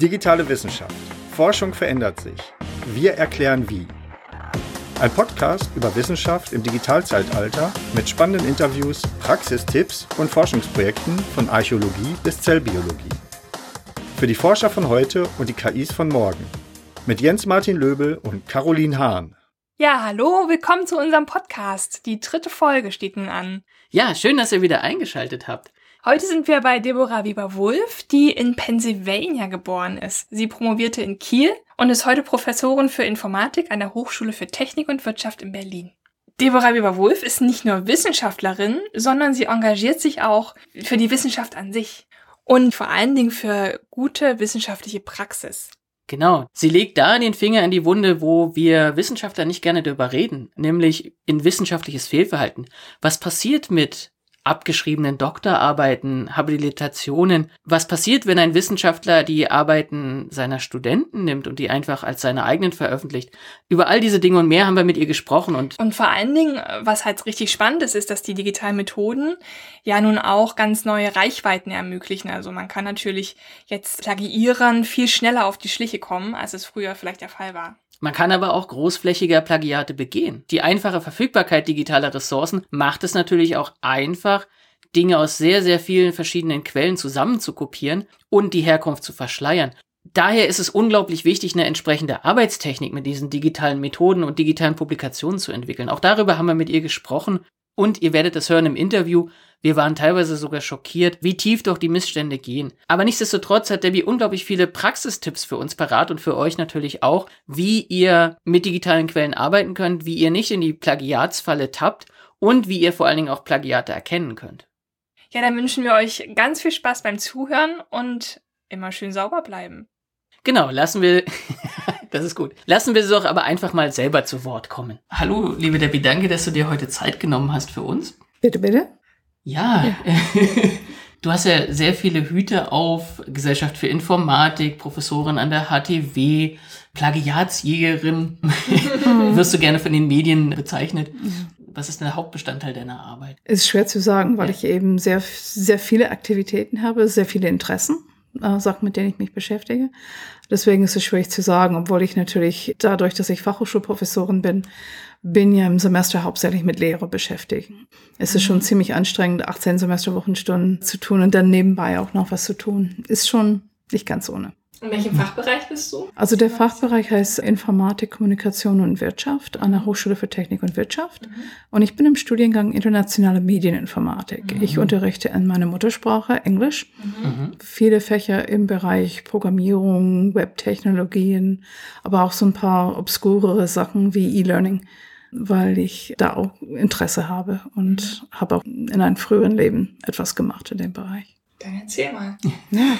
Digitale Wissenschaft. Forschung verändert sich. Wir erklären wie. Ein Podcast über Wissenschaft im Digitalzeitalter mit spannenden Interviews, Praxistipps und Forschungsprojekten von Archäologie bis Zellbiologie. Für die Forscher von heute und die KIs von morgen. Mit Jens Martin Löbel und Caroline Hahn. Ja, hallo, willkommen zu unserem Podcast. Die dritte Folge steht nun an. Ja, schön, dass ihr wieder eingeschaltet habt. Heute sind wir bei Deborah Weber-Wulff, die in Pennsylvania geboren ist. Sie promovierte in Kiel und ist heute Professorin für Informatik an der Hochschule für Technik und Wirtschaft in Berlin. Deborah Weber-Wulff ist nicht nur Wissenschaftlerin, sondern sie engagiert sich auch für die Wissenschaft an sich und vor allen Dingen für gute wissenschaftliche Praxis. Genau. Sie legt da den Finger in die Wunde, wo wir Wissenschaftler nicht gerne darüber reden, nämlich in wissenschaftliches Fehlverhalten. Was passiert mit abgeschriebenen Doktorarbeiten, Habilitationen. Was passiert, wenn ein Wissenschaftler die Arbeiten seiner Studenten nimmt und die einfach als seine eigenen veröffentlicht? Über all diese Dinge und mehr haben wir mit ihr gesprochen und und vor allen Dingen, was halt richtig spannend ist, ist, dass die digitalen Methoden ja nun auch ganz neue Reichweiten ermöglichen. Also man kann natürlich jetzt Plagiierern viel schneller auf die Schliche kommen, als es früher vielleicht der Fall war. Man kann aber auch großflächiger Plagiate begehen. Die einfache Verfügbarkeit digitaler Ressourcen macht es natürlich auch einfach, Dinge aus sehr, sehr vielen verschiedenen Quellen zusammen zu kopieren und die Herkunft zu verschleiern. Daher ist es unglaublich wichtig, eine entsprechende Arbeitstechnik mit diesen digitalen Methoden und digitalen Publikationen zu entwickeln. Auch darüber haben wir mit ihr gesprochen und ihr werdet es hören im Interview. Wir waren teilweise sogar schockiert, wie tief doch die Missstände gehen. Aber nichtsdestotrotz hat Debbie unglaublich viele Praxistipps für uns parat und für euch natürlich auch, wie ihr mit digitalen Quellen arbeiten könnt, wie ihr nicht in die Plagiatsfalle tappt und wie ihr vor allen Dingen auch Plagiate erkennen könnt. Ja, dann wünschen wir euch ganz viel Spaß beim Zuhören und immer schön sauber bleiben. Genau, lassen wir, das ist gut. Lassen wir sie doch aber einfach mal selber zu Wort kommen. Hallo, liebe Debbie, danke, dass du dir heute Zeit genommen hast für uns. Bitte, bitte. Ja, ja. du hast ja sehr viele Hüte auf, Gesellschaft für Informatik, Professorin an der HTW, Plagiatsjägerin, wirst du gerne von den Medien bezeichnet. Was ist denn der Hauptbestandteil deiner Arbeit? Ist schwer zu sagen, weil ja. ich eben sehr, sehr viele Aktivitäten habe, sehr viele Interessen äh, Sachen, mit denen ich mich beschäftige. Deswegen ist es schwierig zu sagen, obwohl ich natürlich dadurch, dass ich Fachhochschulprofessorin bin, bin ja im Semester hauptsächlich mit Lehre beschäftigt. Es ist schon mhm. ziemlich anstrengend, 18 Semesterwochenstunden zu tun und dann nebenbei auch noch was zu tun. Ist schon nicht ganz ohne. In welchem Fachbereich bist du? Also der Fachbereich heißt Informatik, Kommunikation und Wirtschaft an der Hochschule für Technik und Wirtschaft. Mhm. Und ich bin im Studiengang internationale Medieninformatik. Mhm. Ich unterrichte in meiner Muttersprache Englisch. Mhm. Viele Fächer im Bereich Programmierung, Webtechnologien, aber auch so ein paar obskurere Sachen wie E-Learning, weil ich da auch Interesse habe und mhm. habe auch in einem früheren Leben etwas gemacht in dem Bereich. Dann erzähl mal. Ja.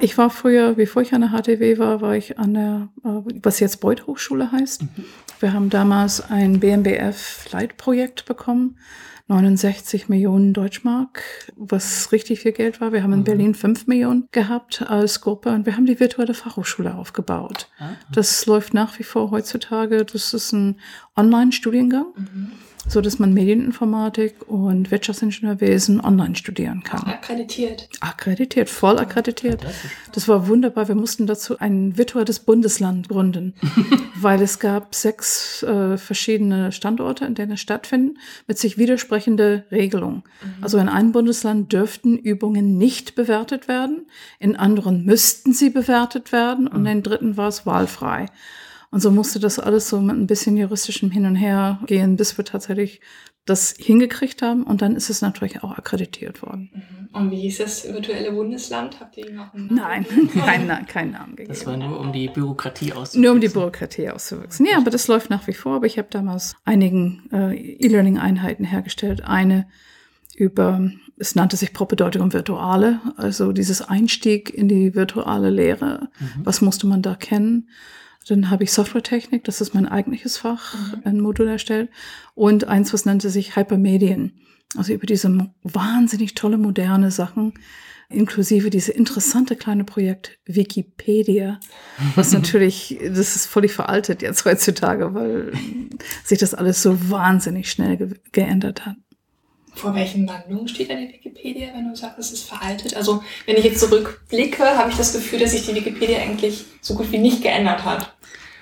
Ich war früher, bevor ich an der HTW war, war ich an der, äh, was jetzt Beuth Hochschule heißt. Mhm. Wir haben damals ein BMBF-Leitprojekt bekommen. 69 Millionen Deutschmark, was richtig viel Geld war. Wir haben in mhm. Berlin 5 Millionen gehabt als Gruppe und wir haben die virtuelle Fachhochschule aufgebaut. Ah. Das läuft nach wie vor heutzutage. Das ist ein Online-Studiengang. So dass man Medieninformatik und Wirtschaftsingenieurwesen online studieren kann. Akkreditiert. Akkreditiert, voll akkreditiert. Das war wunderbar. Wir mussten dazu ein virtuelles Bundesland gründen, weil es gab sechs äh, verschiedene Standorte, in denen es stattfinden, mit sich widersprechende Regelungen. Mhm. Also in einem Bundesland dürften Übungen nicht bewertet werden, in anderen müssten sie bewertet werden und mhm. in dritten war es wahlfrei. Und so musste das alles so mit ein bisschen juristischem Hin und Her gehen, bis wir tatsächlich das hingekriegt haben. Und dann ist es natürlich auch akkreditiert worden. Mhm. Und wie hieß das virtuelle Bundesland? Habt ihr noch einen Namen Nein, keinen, keinen Namen gegeben. Das war nur um die Bürokratie auszuwachsen. Nur um die Bürokratie auszuwachsen. Ja, aber das läuft nach wie vor. Aber ich habe damals einigen äh, E-Learning-Einheiten hergestellt. Eine über, es nannte sich Propedeutikum Virtuale, also dieses Einstieg in die virtuelle Lehre. Mhm. Was musste man da kennen? Dann habe ich Softwaretechnik, das ist mein eigentliches Fach, mhm. ein Modul erstellt. Und eins, was nannte sich Hypermedien. Also über diese wahnsinnig tolle moderne Sachen, inklusive diese interessante kleine Projekt Wikipedia, was natürlich, das ist völlig veraltet jetzt heutzutage, weil sich das alles so wahnsinnig schnell ge geändert hat. Vor welchen Wandlungen steht in der Wikipedia, wenn du sagst, es ist veraltet? Also, wenn ich jetzt zurückblicke, habe ich das Gefühl, dass sich die Wikipedia eigentlich so gut wie nicht geändert hat.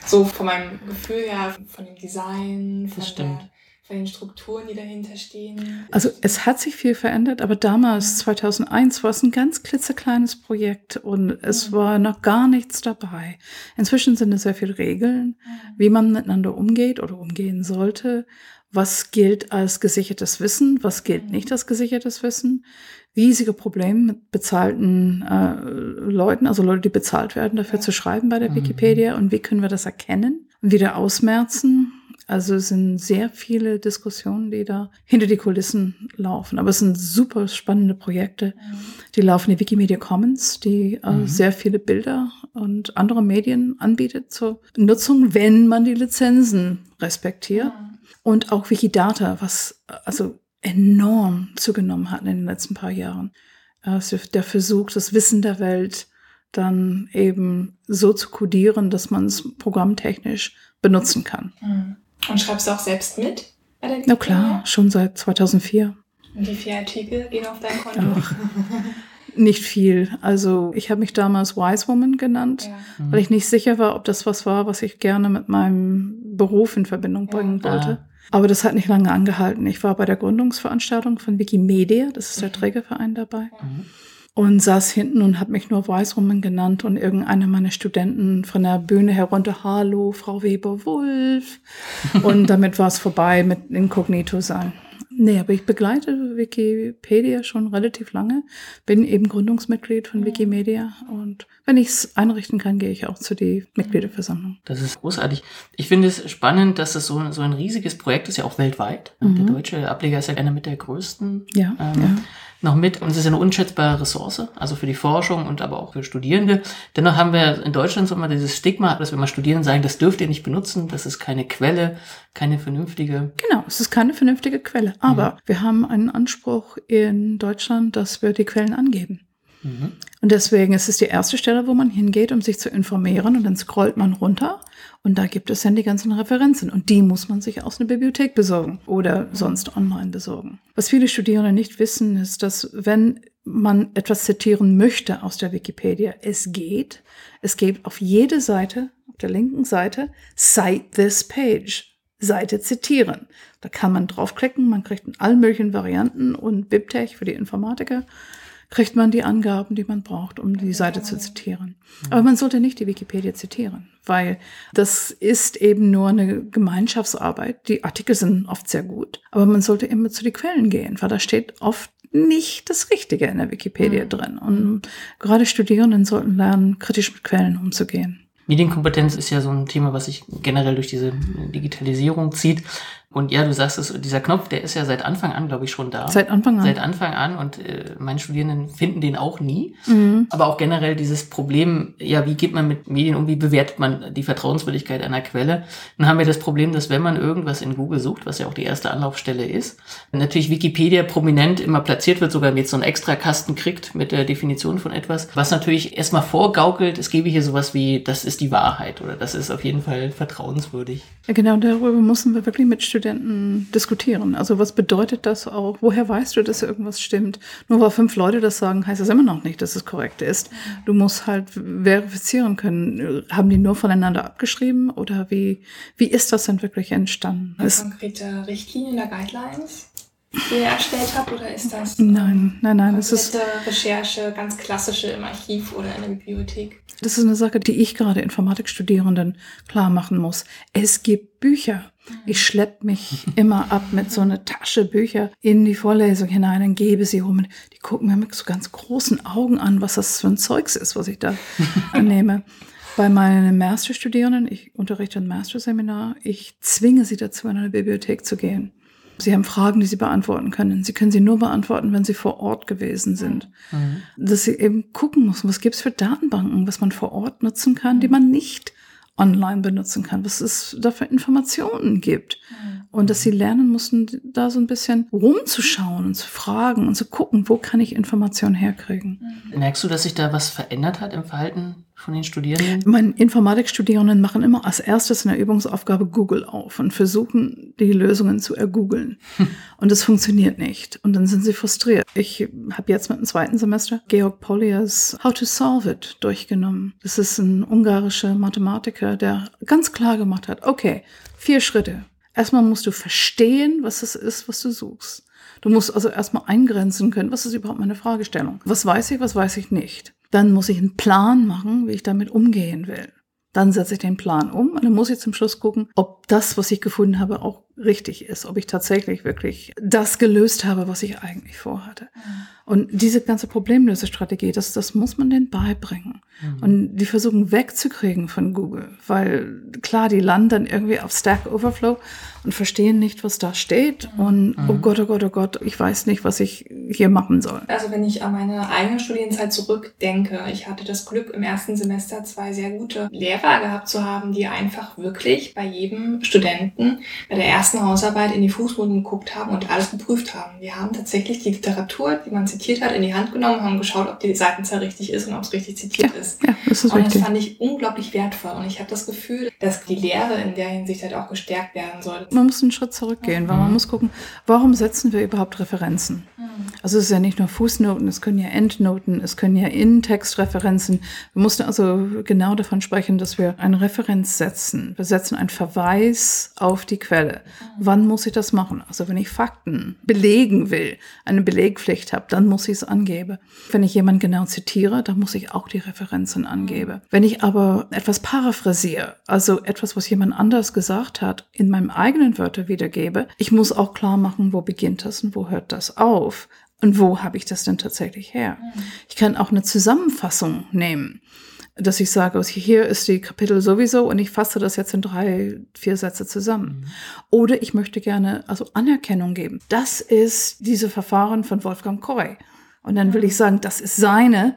So von meinem Gefühl her, von dem Design, von, der, von den Strukturen, die dahinter stehen. Also es hat sich viel verändert, aber damals, 2001, war es ein ganz klitzekleines Projekt und es mhm. war noch gar nichts dabei. Inzwischen sind es sehr viele Regeln, mhm. wie man miteinander umgeht oder umgehen sollte. Was gilt als gesichertes Wissen? Was gilt nicht als gesichertes Wissen? Riesige Probleme mit bezahlten äh, Leuten, also Leute, die bezahlt werden, dafür zu schreiben bei der mhm. Wikipedia. Und wie können wir das erkennen und wieder ausmerzen? Also es sind sehr viele Diskussionen, die da hinter die Kulissen laufen. Aber es sind super spannende Projekte. Die laufen in Wikimedia Commons, die äh, mhm. sehr viele Bilder und andere Medien anbietet zur Nutzung, wenn man die Lizenzen respektiert. Mhm. Und auch Wikidata, was also enorm zugenommen hat in den letzten paar Jahren. Also der Versuch, das Wissen der Welt dann eben so zu codieren, dass man es programmtechnisch benutzen kann. Mhm. Und schreibst du auch selbst mit? Na klar, schon seit 2004. Und wie viele Artikel gehen auf dein Konto? Ach, nicht viel. Also ich habe mich damals Wise Woman genannt, ja. weil ich nicht sicher war, ob das was war, was ich gerne mit meinem Beruf in Verbindung bringen ja. wollte. Aber das hat nicht lange angehalten. Ich war bei der Gründungsveranstaltung von Wikimedia, das ist der mhm. Trägerverein dabei, mhm. und saß hinten und habe mich nur Weißrummen genannt und irgendeiner meiner Studenten von der Bühne herunter, hallo, Frau Weber-Wulf. und damit war es vorbei mit Inkognito sein. Nee, aber ich begleite Wikipedia schon relativ lange, bin eben Gründungsmitglied von Wikimedia und wenn ich es einrichten kann, gehe ich auch zu die Mitgliederversammlung. Das ist großartig. Ich finde es spannend, dass es so, so ein riesiges Projekt ist, ja auch weltweit. Mhm. Der deutsche Ableger ist ja einer mit der größten. Ja, ähm, ja noch mit. Und es ist eine unschätzbare Ressource, also für die Forschung und aber auch für Studierende. Dennoch haben wir in Deutschland so immer dieses Stigma, dass wir mal Studierenden sagen, das dürft ihr nicht benutzen, das ist keine Quelle, keine vernünftige. Genau, es ist keine vernünftige Quelle. Aber mhm. wir haben einen Anspruch in Deutschland, dass wir die Quellen angeben. Mhm. Und deswegen ist es die erste Stelle, wo man hingeht, um sich zu informieren. Und dann scrollt man runter und da gibt es dann die ganzen Referenzen. Und die muss man sich aus einer Bibliothek besorgen oder sonst online besorgen. Was viele Studierende nicht wissen, ist, dass wenn man etwas zitieren möchte aus der Wikipedia, es geht. Es geht auf jede Seite, auf der linken Seite, Cite this page. Seite zitieren. Da kann man draufklicken, man kriegt in allen möglichen Varianten und BibTech für die Informatiker kriegt man die Angaben, die man braucht, um die Seite zu zitieren. Aber man sollte nicht die Wikipedia zitieren, weil das ist eben nur eine Gemeinschaftsarbeit. Die Artikel sind oft sehr gut, aber man sollte immer zu den Quellen gehen, weil da steht oft nicht das Richtige in der Wikipedia mhm. drin. Und gerade Studierenden sollten lernen, kritisch mit Quellen umzugehen. Medienkompetenz ist ja so ein Thema, was sich generell durch diese Digitalisierung zieht. Und ja, du sagst es, dieser Knopf, der ist ja seit Anfang an, glaube ich, schon da. Seit Anfang an. Seit Anfang an. Und äh, meine Studierenden finden den auch nie. Mhm. Aber auch generell dieses Problem, ja, wie geht man mit Medien um, wie bewertet man die Vertrauenswürdigkeit einer Quelle? Dann haben wir das Problem, dass wenn man irgendwas in Google sucht, was ja auch die erste Anlaufstelle ist, natürlich Wikipedia prominent immer platziert wird, sogar jetzt so einen extra Kasten kriegt mit der Definition von etwas, was natürlich erstmal vorgaukelt, es gebe hier sowas wie, das ist die Wahrheit oder das ist auf jeden Fall vertrauenswürdig. Ja, genau, darüber müssen wir wirklich mit Studierenden Studenten diskutieren. Also was bedeutet das auch? Woher weißt du, dass irgendwas stimmt? Nur weil fünf Leute das sagen, heißt das immer noch nicht, dass es korrekt ist. Du musst halt verifizieren können. Haben die nur voneinander abgeschrieben oder wie, wie ist das denn wirklich entstanden? Konkrete Richtlinien oder Guidelines? Ihr erstellt habt oder ist das nein nein nein das ist Recherche ganz klassische im Archiv oder in der Bibliothek das ist eine Sache die ich gerade Informatikstudierenden klar machen muss es gibt Bücher ich schleppe mich immer ab mit so einer Tasche Bücher in die Vorlesung hinein und gebe sie rum. Die gucken mir mit so ganz großen Augen an, was das für ein Zeugs ist, was ich da annehme. Bei meinen Masterstudierenden, ich unterrichte ein Masterseminar, ich zwinge sie dazu, in eine Bibliothek zu gehen. Sie haben Fragen, die sie beantworten können. Sie können sie nur beantworten, wenn sie vor Ort gewesen sind. Mhm. Dass sie eben gucken müssen, was gibt es für Datenbanken, was man vor Ort nutzen kann, die man nicht online benutzen kann, was es da für Informationen gibt. Mhm. Und dass sie lernen mussten, da so ein bisschen rumzuschauen und zu fragen und zu gucken, wo kann ich Informationen herkriegen. Mhm. Merkst du, dass sich da was verändert hat im Verhalten von den Studierenden? Meine Informatikstudierenden machen immer als erstes in der Übungsaufgabe Google auf und versuchen, die Lösungen zu ergoogeln. Und es funktioniert nicht. Und dann sind sie frustriert. Ich habe jetzt mit dem zweiten Semester Georg Polias How to Solve It durchgenommen. Das ist ein ungarischer Mathematiker, der ganz klar gemacht hat, okay, vier Schritte. Erstmal musst du verstehen, was es ist, was du suchst. Du musst also erstmal eingrenzen können, was ist überhaupt meine Fragestellung? Was weiß ich, was weiß ich nicht? Dann muss ich einen Plan machen, wie ich damit umgehen will. Dann setze ich den Plan um und dann muss ich zum Schluss gucken, ob das, was ich gefunden habe, auch richtig ist, ob ich tatsächlich wirklich das gelöst habe, was ich eigentlich vorhatte. Mhm. Und diese ganze Problemlösestrategie, das, das muss man denen beibringen. Mhm. Und die versuchen wegzukriegen von Google, weil klar, die landen dann irgendwie auf Stack Overflow und verstehen nicht, was da steht. Mhm. Und oh mhm. Gott, oh Gott, oh Gott, ich weiß nicht, was ich hier machen soll. Also wenn ich an meine eigene Studienzeit zurückdenke, ich hatte das Glück, im ersten Semester zwei sehr gute Lehrer gehabt zu haben, die einfach wirklich bei jedem Studenten bei der ersten Hausarbeit in die Fußnoten geguckt haben und alles geprüft haben. Wir haben tatsächlich die Literatur, die man zitiert hat, in die Hand genommen, haben geschaut, ob die Seitenzahl richtig ist und ob es richtig zitiert ja, ist. Ja, das ist und richtig. das fand ich unglaublich wertvoll. Und ich habe das Gefühl, dass die Lehre in der Hinsicht halt auch gestärkt werden soll man muss einen Schritt zurückgehen, weil man muss gucken, warum setzen wir überhaupt Referenzen? Also es ist ja nicht nur Fußnoten, es können ja Endnoten, es können ja In-Text-Referenzen. Wir mussten also genau davon sprechen, dass wir eine Referenz setzen. Wir setzen einen Verweis auf die Quelle. Wann muss ich das machen? Also wenn ich Fakten belegen will, eine Belegpflicht habe, dann muss ich es angeben. Wenn ich jemanden genau zitiere, dann muss ich auch die Referenzen angeben. Wenn ich aber etwas paraphrasiere, also etwas, was jemand anders gesagt hat, in meinem eigenen Wörter wiedergebe, ich muss auch klar machen, wo beginnt das und wo hört das auf. Und wo habe ich das denn tatsächlich her? Mhm. Ich kann auch eine Zusammenfassung nehmen, dass ich sage, also hier ist die Kapitel sowieso und ich fasse das jetzt in drei, vier Sätze zusammen. Mhm. Oder ich möchte gerne also Anerkennung geben. Das ist diese Verfahren von Wolfgang Koy. Und dann will ich sagen, das ist seine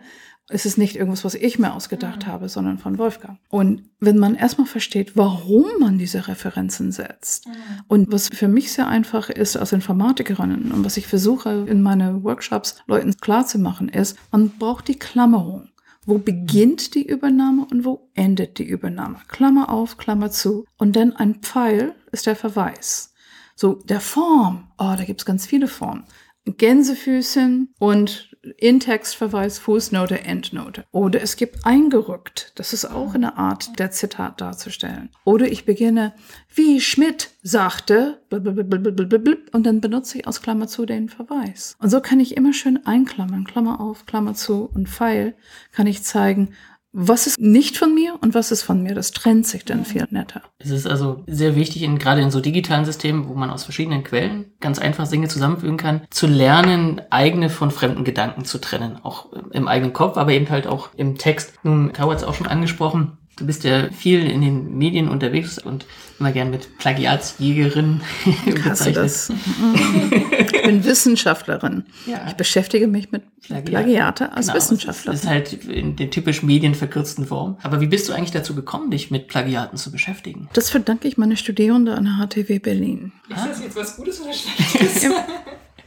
es ist nicht irgendwas, was ich mir ausgedacht mhm. habe, sondern von Wolfgang. Und wenn man erstmal versteht, warum man diese Referenzen setzt mhm. und was für mich sehr einfach ist als Informatikerin und was ich versuche in meine Workshops Leuten klarzumachen, ist, man braucht die Klammerung. Wo beginnt die Übernahme und wo endet die Übernahme? Klammer auf, Klammer zu. Und dann ein Pfeil ist der Verweis. So, der Form, oh, da gibt's ganz viele Formen. Gänsefüßchen und In-Text-Verweis, Fußnote, Endnote. Oder es gibt eingerückt. Das ist auch eine Art, der Zitat darzustellen. Oder ich beginne, wie Schmidt sagte, und dann benutze ich aus Klammer zu den Verweis. Und so kann ich immer schön einklammern, Klammer auf, Klammer zu und Pfeil, kann ich zeigen, was ist nicht von mir und was ist von mir. Das trennt sich dann viel netter. Es ist also sehr wichtig, in, gerade in so digitalen Systemen, wo man aus verschiedenen Quellen ganz einfach Dinge zusammenfügen kann, zu lernen, eigene von fremden Gedanken zu trennen. Auch im eigenen Kopf, aber eben halt auch im Text. Nun, Kau hat es auch schon angesprochen, Du bist ja viel in den Medien unterwegs und immer gern mit Plagiatsjägerin bezeichnet. Das? ich bin Wissenschaftlerin. Ja. Ich beschäftige mich mit Plagiat. Plagiate als genau, Wissenschaftlerin. Das ist halt in der typisch medienverkürzten Form. Aber wie bist du eigentlich dazu gekommen, dich mit Plagiaten zu beschäftigen? Das verdanke ich meine Studierende an der HTW Berlin. Ist das jetzt was Gutes oder Schlechtes?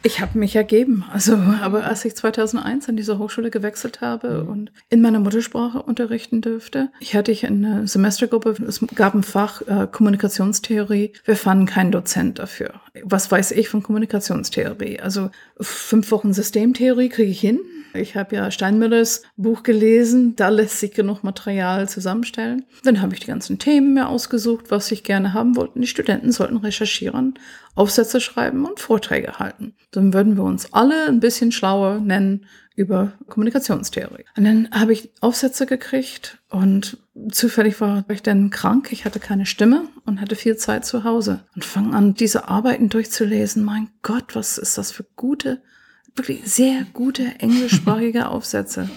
Ich habe mich ergeben. Also, aber als ich 2001 an diese Hochschule gewechselt habe mhm. und in meiner Muttersprache unterrichten dürfte, ich hatte ich eine Semestergruppe, es gab ein Fach äh, Kommunikationstheorie. Wir fanden keinen Dozent dafür. Was weiß ich von Kommunikationstheorie? Also fünf Wochen Systemtheorie kriege ich hin. Ich habe ja Steinmüllers Buch gelesen, da lässt sich genug Material zusammenstellen. Dann habe ich die ganzen Themen mir ausgesucht, was ich gerne haben wollte. Die Studenten sollten recherchieren, Aufsätze schreiben und Vorträge halten. Dann würden wir uns alle ein bisschen schlauer nennen über Kommunikationstheorie. Und dann habe ich Aufsätze gekriegt und zufällig war ich dann krank. Ich hatte keine Stimme und hatte viel Zeit zu Hause und fange an, diese Arbeiten durchzulesen. Mein Gott, was ist das für gute wirklich sehr gute englischsprachige Aufsätze.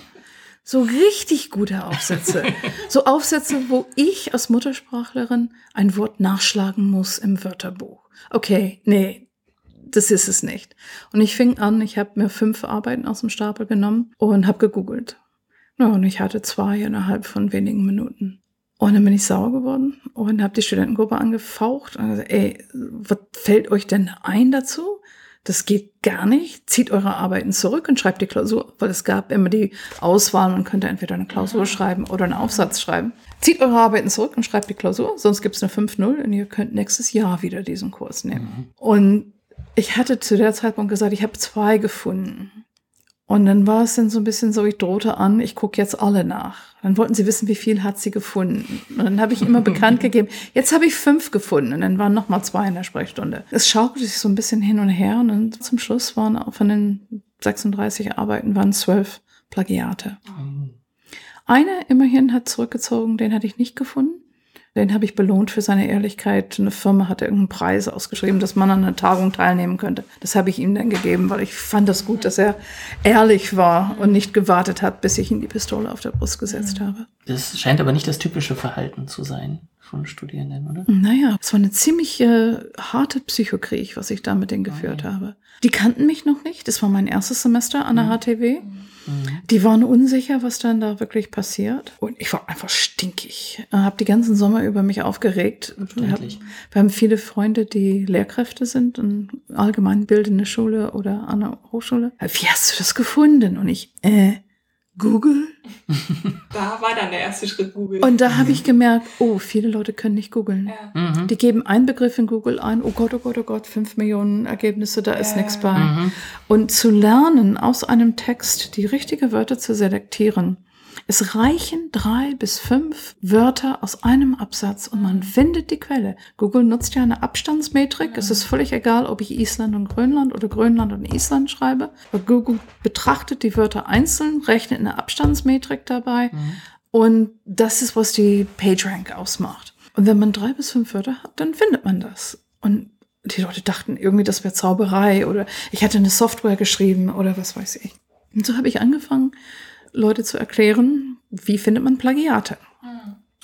So richtig gute Aufsätze. So Aufsätze, wo ich als Muttersprachlerin ein Wort nachschlagen muss im Wörterbuch. Okay, nee, das ist es nicht. Und ich fing an, ich habe mir fünf Arbeiten aus dem Stapel genommen und habe gegoogelt. Ja, und ich hatte zwei innerhalb von wenigen Minuten. Und dann bin ich sauer geworden und habe die Studentengruppe angefaucht und gesagt, ey, was fällt euch denn ein dazu? Das geht gar nicht. Zieht eure Arbeiten zurück und schreibt die Klausur, weil es gab immer die Auswahl, man könnte entweder eine Klausur schreiben oder einen Aufsatz schreiben. Zieht eure Arbeiten zurück und schreibt die Klausur, sonst gibt es eine 5-0 und ihr könnt nächstes Jahr wieder diesen Kurs nehmen. Und ich hatte zu der Zeitpunkt gesagt, ich habe zwei gefunden. Und dann war es dann so ein bisschen so, ich drohte an, ich gucke jetzt alle nach. Dann wollten sie wissen, wie viel hat sie gefunden. Und dann habe ich immer bekannt gegeben, jetzt habe ich fünf gefunden. Und dann waren noch mal zwei in der Sprechstunde. Es schaukelte sich so ein bisschen hin und her. Und dann zum Schluss waren auch von den 36 Arbeiten waren zwölf Plagiate. Eine immerhin hat zurückgezogen, den hatte ich nicht gefunden. Den habe ich belohnt für seine Ehrlichkeit. Eine Firma hatte irgendeinen Preis ausgeschrieben, dass man an einer Tagung teilnehmen könnte. Das habe ich ihm dann gegeben, weil ich fand das gut, dass er ehrlich war und nicht gewartet hat, bis ich ihm die Pistole auf der Brust gesetzt habe. Das scheint aber nicht das typische Verhalten zu sein von Studierenden, oder? Naja, es war eine ziemlich äh, harte Psychokrieg, was ich da mit denen geführt habe. Die kannten mich noch nicht. Das war mein erstes Semester an der HTW. Die waren unsicher, was dann da wirklich passiert. Und ich war einfach stinkig. Habe die ganzen Sommer über mich aufgeregt. Wir haben, wir haben viele Freunde, die Lehrkräfte sind in allgemeinbildende Schule oder an der Hochschule. Wie hast du das gefunden? Und ich, äh, Google? Da war dann der erste Schritt Google. Und da habe ich gemerkt, oh, viele Leute können nicht googeln. ja. Mhm. Die geben einen Begriff in Google ein, oh Gott, oh Gott, oh Gott, fünf Millionen Ergebnisse, da ist Ja. nichts bei. Mhm. Und zu lernen, aus einem Text die richtige Wörter zu selektieren. Es reichen drei bis fünf Wörter aus einem Absatz und man findet die Quelle. Google nutzt ja eine Abstandsmetrik. Es ist völlig egal, ob ich Island und Grönland oder Grönland und Island schreibe. Aber Google betrachtet die Wörter einzeln, rechnet eine Abstandsmetrik dabei und das ist, was die PageRank ausmacht. Und wenn man drei bis fünf Wörter hat, dann findet man das. Und die Leute dachten irgendwie, das wäre Zauberei oder ich hätte eine Software geschrieben oder was weiß ich. Und so habe ich angefangen, Leute zu erklären, wie findet man Plagiate.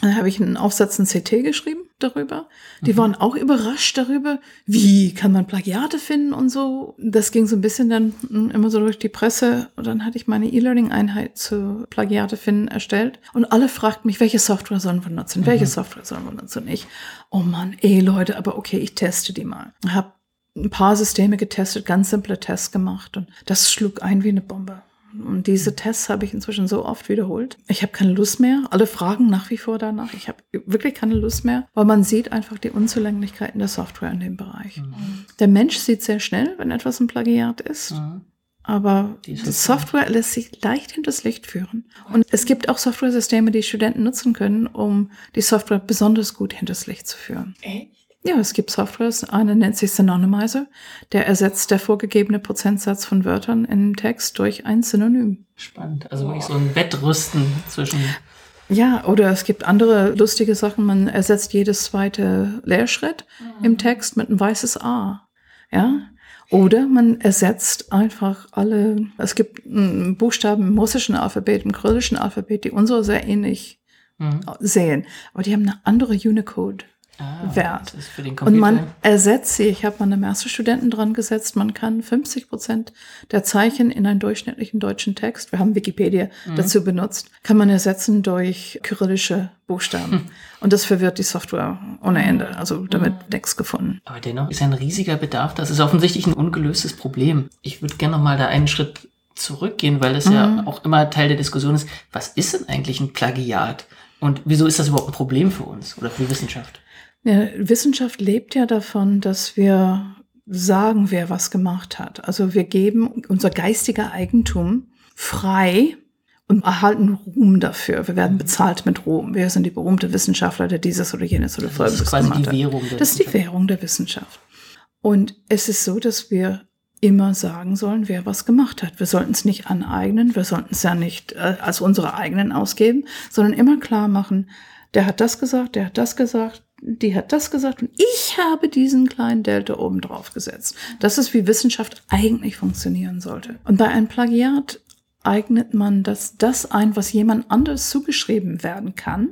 Dann habe ich einen Aufsatz in CT geschrieben darüber. Die waren auch überrascht darüber, wie kann man Plagiate finden und so. Das ging so ein bisschen dann mm, immer so durch die Presse. Und dann hatte ich meine E-Learning-Einheit zu Plagiate finden erstellt. Und alle fragten mich, welche Software sollen wir nutzen? Welche Software sollen wir nutzen? Und ich, oh Mann, ey Leute, aber okay, ich teste die mal. Hab ein paar Systeme getestet, ganz simple Tests gemacht. Und das schlug ein wie eine Bombe. Und diese Tests habe ich inzwischen so oft wiederholt. Ich habe keine Lust mehr. Alle fragen nach wie vor danach. Ich habe wirklich keine Lust mehr, weil man sieht einfach die Unzulänglichkeiten der Software in dem Bereich. Der Mensch sieht sehr schnell, wenn etwas ein Plagiat ist. Mhm. Aber Die. Software lässt sich leicht hinters Licht führen. Und es gibt auch Software-Systeme, die Studenten nutzen können, um die Software besonders gut hinters Licht zu führen. Echt? Ja, es gibt Softwares. Eine nennt sich Synonymizer. Der ersetzt der vorgegebene Prozentsatz von Wörtern im Text durch ein Synonym. Spannend. Also wirklich so ein Wettrüsten zwischen. Ja, oder es gibt andere lustige Sachen. Man ersetzt jedes zweite Leerschritt im Text mit ein weißes A. Ja. Oder man ersetzt einfach alle, es gibt Buchstaben im russischen Alphabet, im kyrillischen Alphabet, die unsere sehr ähnlich Mhm. sehen. Aber die haben eine andere Unicode. Ah, Wert. Und man ersetzt sie. Ich habe meine Masterstudenten dran gesetzt. Man kann 50 Prozent der Zeichen in einen durchschnittlichen deutschen Text, wir haben Wikipedia dazu benutzt, kann man ersetzen durch kyrillische Buchstaben. Und das verwirrt die Software ohne Ende. Also damit nichts gefunden. Aber dennoch ist ein riesiger Bedarf. Das ist offensichtlich ein ungelöstes Problem. Ich würde gerne noch mal da einen Schritt zurückgehen, weil das ja auch immer Teil der Diskussion ist. Was ist denn eigentlich ein Plagiat? Und wieso ist das überhaupt ein Problem für uns oder für die Wissenschaft? Wissenschaft lebt ja davon, dass wir sagen, wer was gemacht hat. Also wir geben unser geistiger Eigentum frei und erhalten Ruhm dafür. Wir werden bezahlt mit Ruhm. Wir sind die berühmte Wissenschaftler, der dieses oder jenes oder Das folgendes ist quasi gemacht die hat. Währung der Das ist die. Währung der Wissenschaft. Und es ist so, dass wir immer sagen sollen, wer was gemacht hat. Wir sollten es nicht aneignen, wir sollten es ja nicht äh, als unsere eigenen ausgeben, sondern immer klar machen, der hat das gesagt, der hat das gesagt, die hat das gesagt und ich habe diesen kleinen Delta oben drauf gesetzt. Das ist, wie Wissenschaft eigentlich funktionieren sollte. Und bei einem Plagiat eignet man das, das ein, was jemand anders zugeschrieben werden kann,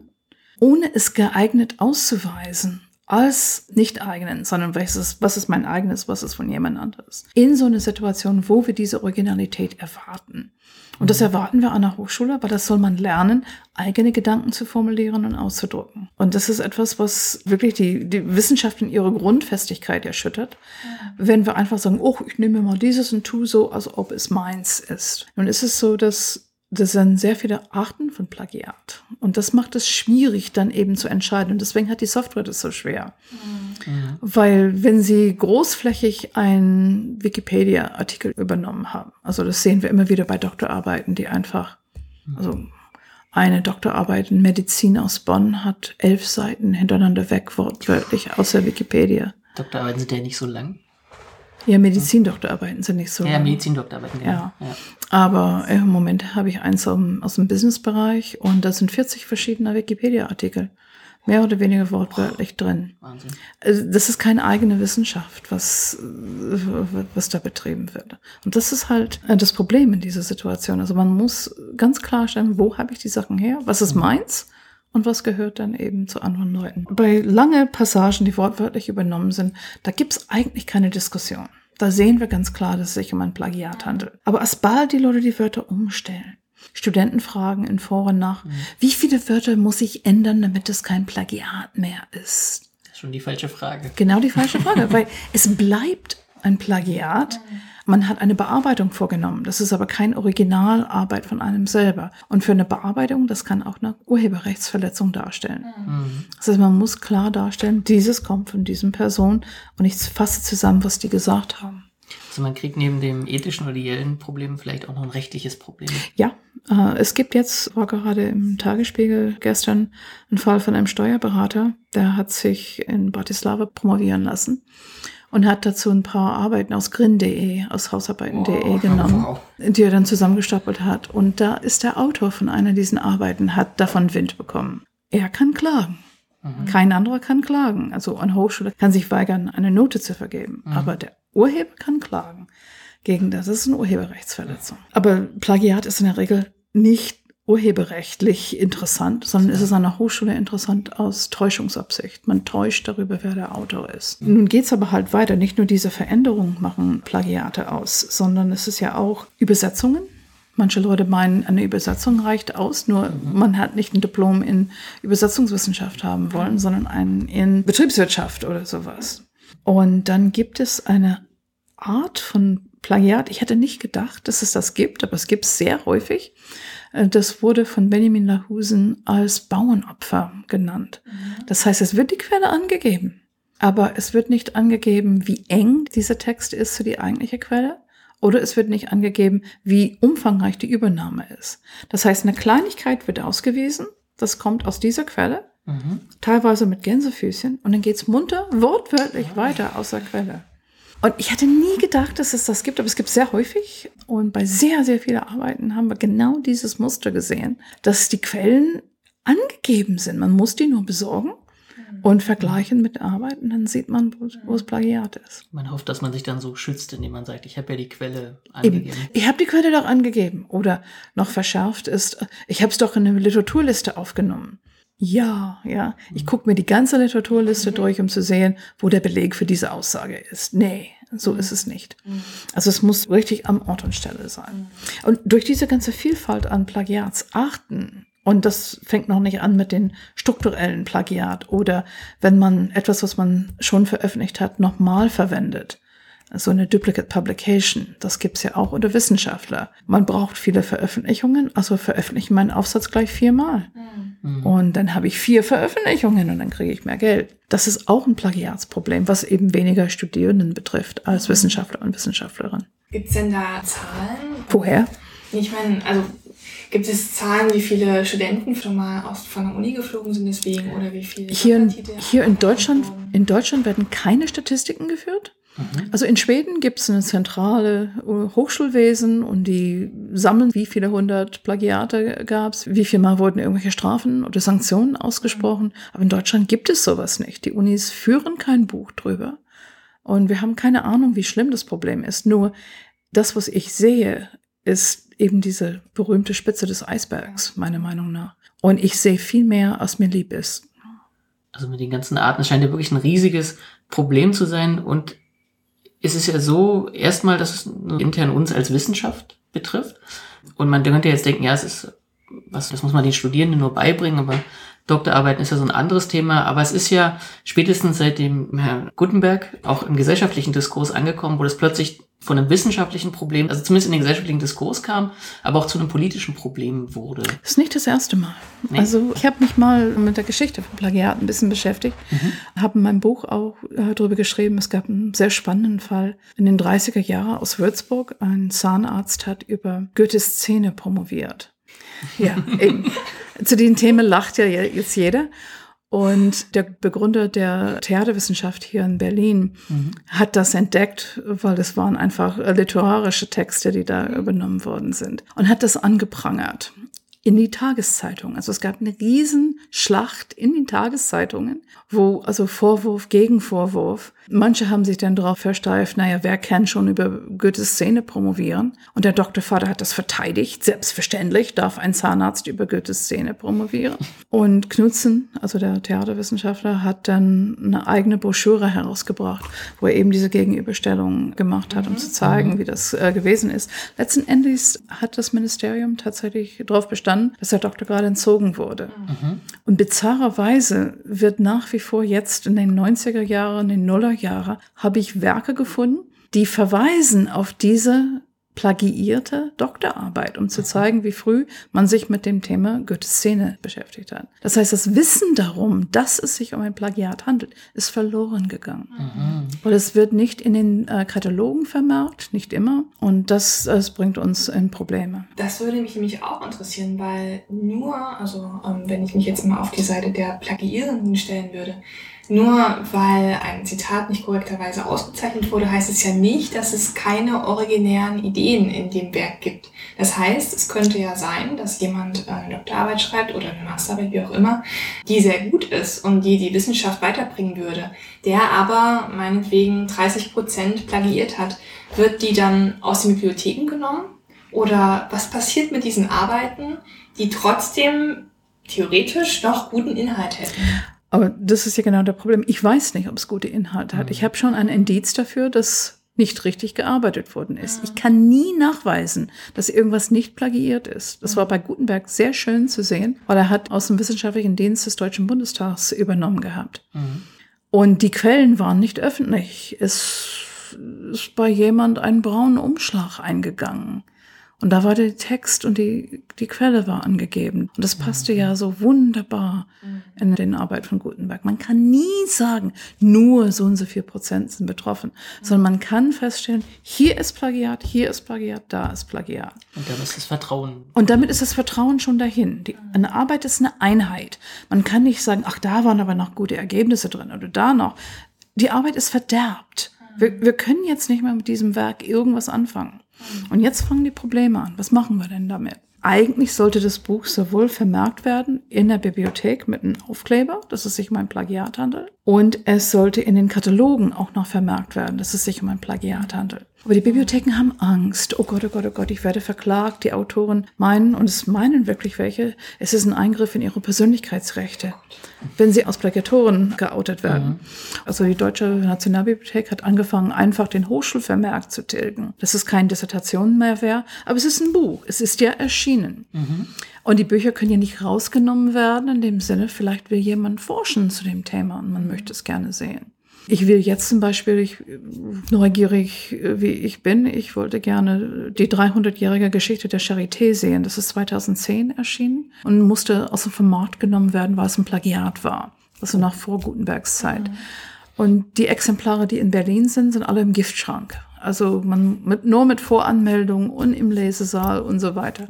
ohne es geeignet auszuweisen als nicht eigenen, sondern was ist, was ist mein eigenes, was ist von jemand anderes. In so einer Situation, wo wir diese Originalität erwarten. Und das erwarten wir an der Hochschule, weil das soll man lernen, eigene Gedanken zu formulieren und auszudrücken. Und das ist etwas, was wirklich die, die Wissenschaft in ihre Grundfestigkeit erschüttert. Wenn wir einfach sagen, oh, ich nehme mal dieses und tu so, als ob es meins ist. Nun ist es so, dass das sind sehr viele Arten von Plagiat. Und das macht es schwierig, dann eben zu entscheiden. Und deswegen hat die Software das so schwer. Mhm. Weil wenn Sie großflächig einen Wikipedia-Artikel übernommen haben, also das sehen wir immer wieder bei Doktorarbeiten, die einfach, also eine Doktorarbeit in Medizin aus Bonn hat elf Seiten hintereinander weg, wortwörtlich, außer Wikipedia. Doktorarbeiten sind ja nicht so lang. Ja, Medizindoktorarbeiten sind nicht so. Ja, Medizindoktorarbeiten, genau. Ja. ja. Aber im Moment habe ich eins aus dem Businessbereich und da sind 40 verschiedene Wikipedia-Artikel. Mehr oder weniger wortwörtlich oh, drin. Wahnsinn. Also, das ist keine eigene Wissenschaft, was, was da betrieben wird. Und das ist halt das Problem in dieser Situation. Also man muss ganz klar stellen, wo habe ich die Sachen her? Was ist mhm. meins? Und was gehört dann eben zu anderen Leuten. Bei lange Passagen, die wortwörtlich übernommen sind, da gibt's eigentlich keine Diskussion. Da sehen wir ganz klar, dass es sich um ein Plagiat handelt. Aber als bald die Leute die Wörter umstellen, Studenten fragen in Foren nach, mhm. wie viele Wörter muss ich ändern, damit es kein Plagiat mehr ist? Das ist schon die falsche Frage. Genau die falsche Frage, weil es bleibt ein Plagiat. Mhm man hat eine Bearbeitung vorgenommen. Das ist aber kein Originalarbeit von einem selber. Und für eine Bearbeitung, das kann auch eine Urheberrechtsverletzung darstellen. Mhm. Das heißt, man muss klar darstellen, dieses kommt von diesen Personen und ich fasse zusammen, was die gesagt haben. Also man kriegt neben dem ethischen oder ideellen Problem vielleicht auch noch ein rechtliches Problem. Ja, äh, es gibt jetzt, war gerade im Tagesspiegel gestern, ein Fall von einem Steuerberater, der hat sich in Bratislava promovieren lassen und hat dazu ein paar Arbeiten aus grin.de, aus hausarbeiten.de oh, genommen, wow. die er dann zusammengestapelt hat. Und da ist der Autor von einer dieser Arbeiten, hat davon Wind bekommen. Er kann klagen. Mhm. Kein anderer kann klagen. Also eine Hochschule kann sich weigern, eine Note zu vergeben. Mhm. Aber der Urheber kann klagen gegen das. Das ist eine Urheberrechtsverletzung. Aber Plagiat ist in der Regel nicht urheberrechtlich interessant, sondern ist es an der Hochschule interessant aus Täuschungsabsicht. Man täuscht darüber, wer der Autor ist. Nun geht's aber halt weiter. Nicht nur diese Veränderungen machen Plagiate aus, sondern es ist ja auch Übersetzungen. Manche Leute meinen, eine Übersetzung reicht aus, nur man hat nicht ein Diplom in Übersetzungswissenschaft haben wollen, sondern einen in Betriebswirtschaft oder sowas. Und dann gibt es eine Art von Plagiat. Ich hätte nicht gedacht, dass es das gibt, aber es gibt es sehr häufig. Äh, das wurde von Benjamin Lahusen als Bauernopfer genannt. Mhm. Das heißt, es wird die Quelle angegeben, aber es wird nicht angegeben, wie eng dieser Text ist zu die eigentliche Quelle. Oder es wird nicht angegeben, wie umfangreich die Übernahme ist. Das heißt, eine Kleinigkeit wird ausgewiesen, das kommt aus dieser Quelle, mhm. teilweise mit Gänsefüßchen, und dann geht's munter, wortwörtlich weiter aus der Quelle. Und ich hatte nie gedacht, dass es das gibt, aber es gibt sehr häufig. Und bei sehr, sehr vielen Arbeiten haben wir genau dieses Muster gesehen, dass die Quellen angegeben sind. Man muss die nur besorgen und vergleichen mit Arbeiten, dann sieht man, wo, es Plagiat ist. Man hofft, dass man sich dann so schützt, indem man sagt, ich habe ja die Quelle angegeben. Eben. Ich habe die Quelle doch angegeben. Oder noch verschärft ist, ich habe es doch in eine Literaturliste aufgenommen. Ja, ja. Ich gucke mir die ganze Literaturliste mhm. durch, um zu sehen, wo der Beleg für diese Aussage ist. Nee, so mhm. ist es nicht. Mhm. Also es muss richtig am Ort und Stelle sein. Und durch diese ganze Vielfalt an Plagiatsarten, und das fängt noch nicht an mit den strukturellen Plagiat oder wenn man etwas, was man schon veröffentlicht hat, nochmal verwendet so eine Duplicate Publication. Das gibt's ja auch unter Wissenschaftler. Man braucht viele Veröffentlichungen, also veröffentliche meinen Aufsatz gleich viermal. Mhm. Und dann habe ich vier Veröffentlichungen und dann kriege ich mehr Geld. Das ist auch ein Plagiatsproblem, was eben weniger Studierenden betrifft als mhm. Wissenschaftler und Wissenschaftlerinnen. Gibt's denn da Zahlen? Woher? Ich meine, also Gibt es Zahlen, wie viele Studenten schon mal aus, von der Uni geflogen sind deswegen oder wie viele? Hier, in, hier in Deutschland, in Deutschland werden keine Statistiken geführt. Mhm. Also in Schweden gibt es eine zentrale äh, Hochschulwesen und die sammeln, wie viele hundert Plagiate gab es, wie viel Mal wurden irgendwelche Strafen oder Sanktionen ausgesprochen. Aber in Deutschland gibt es sowas nicht. Die Unis führen kein Buch drüber. Und wir haben keine Ahnung, wie schlimm das Problem ist. Nur das, was ich sehe, ist eben diese berühmte Spitze des Eisbergs, meiner Meinung nach. Und ich sehe viel mehr, als mir lieb ist. Also mit den ganzen Arten scheint ja wirklich ein riesiges Problem zu sein und ist es ja so, erstmal, dass es intern uns als Wissenschaft betrifft. Und man könnte jetzt denken, ja, es ist, was, das muss man den Studierenden nur beibringen, aber Doktorarbeiten ist ja so ein anderes Thema, aber es ist ja spätestens seit dem Herrn Gutenberg auch im gesellschaftlichen Diskurs angekommen, wo das plötzlich von einem wissenschaftlichen Problem, also zumindest in den gesellschaftlichen Diskurs kam, aber auch zu einem politischen Problem wurde. Das ist nicht das erste Mal. Nee. Also ich habe mich mal mit der Geschichte von Plagiat ein bisschen beschäftigt, mhm. habe in meinem Buch auch äh, darüber geschrieben, es gab einen sehr spannenden Fall in den 30er Jahren aus Würzburg. Ein Zahnarzt hat über Goethes Zähne promoviert. Ja, eben. Zu den Themen lacht ja jetzt jeder. Und der Begründer der Theaterwissenschaft hier in Berlin mhm. hat das entdeckt, weil das waren einfach literarische Texte, die da übernommen worden sind. Und hat das angeprangert in die Tageszeitung. Also es gab eine Riesenschlacht in den Tageszeitungen, wo also Vorwurf gegen Vorwurf. Manche haben sich dann darauf versteift, naja, wer kann schon über Goethes Szene promovieren? Und der Doktorvater hat das verteidigt. Selbstverständlich darf ein Zahnarzt über Goethes Szene promovieren. Und Knutzen, also der Theaterwissenschaftler, hat dann eine eigene Broschüre herausgebracht, wo er eben diese Gegenüberstellung gemacht hat, um mhm. zu zeigen, wie das äh, gewesen ist. Letzten Endes hat das Ministerium tatsächlich darauf bestanden, dass der Doktor gerade entzogen wurde. Mhm. Und bizarrerweise wird nach wie vor jetzt in den 90er Jahren, in den Nuller Jahre, habe ich Werke gefunden, die verweisen auf diese plagiierte Doktorarbeit, um zu zeigen, wie früh man sich mit dem Thema Goethes Szene beschäftigt hat. Das heißt, das Wissen darum, dass es sich um ein Plagiat handelt, ist verloren gegangen. Mhm. Weil es wird nicht in den äh, Katalogen vermerkt, nicht immer. Und das, das bringt uns in Probleme. Das würde mich nämlich auch interessieren, weil nur, also ähm, wenn ich mich jetzt mal auf die Seite der Plagiierenden stellen würde, nur weil ein Zitat nicht korrekterweise ausgezeichnet wurde, heißt es ja nicht, dass es keine originären Ideen in dem Werk gibt. Das heißt, es könnte ja sein, dass jemand eine Doktorarbeit schreibt oder eine Masterarbeit, wie auch immer, die sehr gut ist und die die Wissenschaft weiterbringen würde, der aber meinetwegen 30 Prozent plagiiert hat. Wird die dann aus den Bibliotheken genommen? Oder was passiert mit diesen Arbeiten, die trotzdem theoretisch noch guten Inhalt hätten? Aber das ist ja genau der Problem. Ich weiß nicht, ob es gute Inhalte hat. Ich habe schon ein Indiz dafür, dass nicht richtig gearbeitet worden ist. Ich kann nie nachweisen, dass irgendwas nicht plagiiert ist. Das war bei Gutenberg sehr schön zu sehen, weil er hat aus dem wissenschaftlichen Dienst des Deutschen Bundestags übernommen gehabt. Mhm. Und die Quellen waren nicht öffentlich. Es ist bei jemand ein braunen Umschlag eingegangen. Und da war der Text und die, die Quelle war angegeben. Und das passte ja so wunderbar mhm. in den Arbeit von Gutenberg. Man kann nie sagen, nur so und so viel Prozent sind betroffen, sondern man kann feststellen, hier ist Plagiat, hier ist Plagiat, da ist Plagiat. Und damit ist das Vertrauen. Und damit ist das Vertrauen schon dahin. Die, eine Arbeit ist eine Einheit. Man kann nicht sagen, ach, da waren aber noch gute Ergebnisse drin oder da noch. Die Arbeit ist verderbt. Wir, wir können jetzt nicht mehr mit diesem Werk irgendwas anfangen. Und jetzt fangen die Probleme an. Was machen wir denn damit? Eigentlich sollte das Buch sowohl vermerkt werden in der Bibliothek mit einem Aufkleber, dass es sich um ein Plagiat handelt, und es sollte in den Katalogen auch noch vermerkt werden, dass es sich um ein Plagiat handelt. Aber die Bibliotheken haben Angst. Oh Gott, oh Gott, oh Gott, ich werde verklagt. Die Autoren meinen, und es meinen wirklich welche, es ist ein Eingriff in ihre Persönlichkeitsrechte, wenn sie als Plagiatoren geoutet werden. Mhm. Also die Deutsche Nationalbibliothek hat angefangen, einfach den Hochschulvermerk zu tilgen. Das ist keine Dissertation mehr wäre, aber es ist ein Buch. Es ist ja erschienen. Mhm. Und die Bücher können ja nicht rausgenommen werden, in dem Sinne, vielleicht will jemand forschen zu dem Thema und man möchte es gerne sehen. Ich will jetzt zum Beispiel, ich, neugierig wie ich bin, ich wollte gerne die 300-jährige Geschichte der Charité sehen. Das ist 2010 erschienen und musste aus dem Format genommen werden, weil es ein Plagiat war. Also nach vor Gutenbergs Zeit. Mhm. Und die Exemplare, die in Berlin sind, sind alle im Giftschrank. Also man mit, nur mit Voranmeldung und im Lesesaal und so weiter.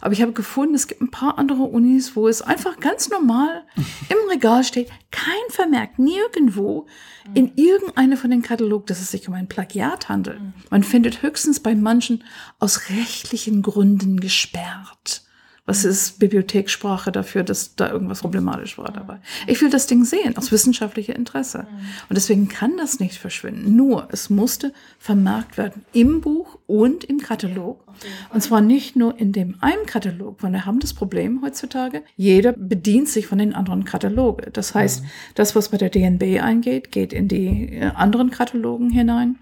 Aber ich habe gefunden, es gibt ein paar andere Unis, wo es einfach ganz normal im Regal steht, kein Vermerk, nirgendwo in irgendeine von den Katalogen, dass es sich um ein Plagiat handelt. Man findet höchstens bei manchen aus rechtlichen Gründen gesperrt. Was ist Bibliothekssprache dafür, dass da irgendwas problematisch war dabei? Ich will das Ding sehen, aus wissenschaftlichem Interesse. Mhm. Und deswegen kann das nicht verschwinden. Nur, es musste vermerkt werden im Buch und im Katalog. Und zwar nicht nur in dem einen Katalog, weil wir haben das Problem heutzutage, jeder bedient sich von den anderen Kataloge. Das heißt, mhm. das, was bei der DNB eingeht, geht in die äh, anderen Katalogen hinein.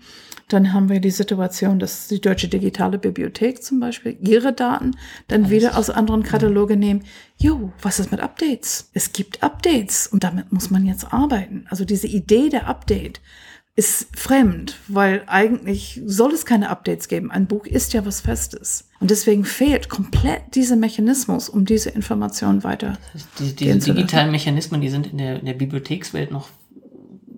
Dann haben wir die Situation, dass die Deutsche Digitale Bibliothek zum Beispiel ihre Daten dann wieder aus anderen Kataloge nehmen. Jo, was ist mit Updates? Es gibt Updates und damit muss man jetzt arbeiten. Also diese Idee der Update ist fremd, weil eigentlich soll es keine Updates geben. Ein Buch ist ja was Festes. Und deswegen fehlt komplett dieser Mechanismus, um diese Information weiter. Die, diese digitalen Mechanismen, die sind in der, in der Bibliothekswelt noch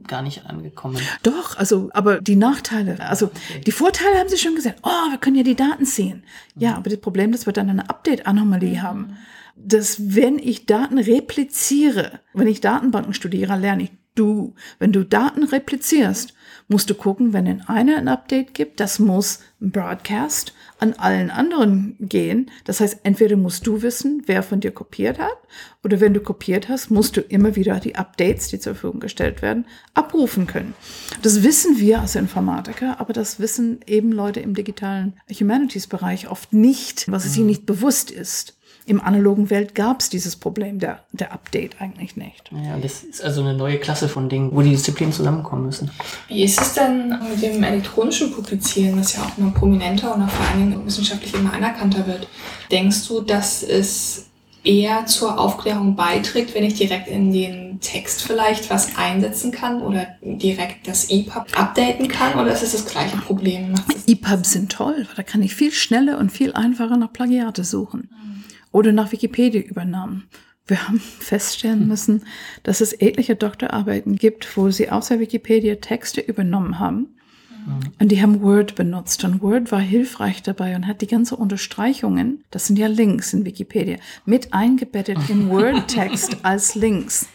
gar nicht angekommen. Doch, also, aber die Nachteile, also die Vorteile haben sie schon gesagt. Oh, wir können ja die Daten sehen. Ja, aber das Problem, dass wir dann eine Update-Anomalie haben, dass wenn ich Daten repliziere, wenn ich Datenbanken studiere, lerne ich du, wenn du Daten replizierst, musst du gucken, wenn in einer ein Update gibt, das muss ein Broadcast an allen anderen gehen. Das heißt, entweder musst du wissen, wer von dir kopiert hat, oder wenn du kopiert hast, musst du immer wieder die Updates, die zur Verfügung gestellt werden, abrufen können. Das wissen wir als Informatiker, aber das wissen eben Leute im digitalen Humanities-Bereich oft nicht, was es ihnen nicht bewusst ist. Im analogen Welt gab es dieses Problem der, der Update eigentlich nicht. Ja, das ist also eine neue Klasse von Dingen, wo die Disziplinen zusammenkommen müssen. Wie ist es denn mit dem elektronischen Publizieren, das ja auch immer prominenter und vor allen Dingen wissenschaftlich immer anerkannter wird? Denkst du, dass es eher zur Aufklärung beiträgt, wenn ich direkt in den Text vielleicht was einsetzen kann oder direkt das EPUB updaten kann oder ist es das gleiche Problem? EPUBs sind toll, weil da kann ich viel schneller und viel einfacher nach Plagiate suchen. Oder nach Wikipedia übernahmen. Wir haben feststellen hm. müssen, dass es etliche Doktorarbeiten gibt, wo sie außer Wikipedia Texte übernommen haben. Mhm. Und die haben Word benutzt. Und Word war hilfreich dabei und hat die ganze Unterstreichungen, das sind ja Links in Wikipedia, mit eingebettet im Word-Text als Links.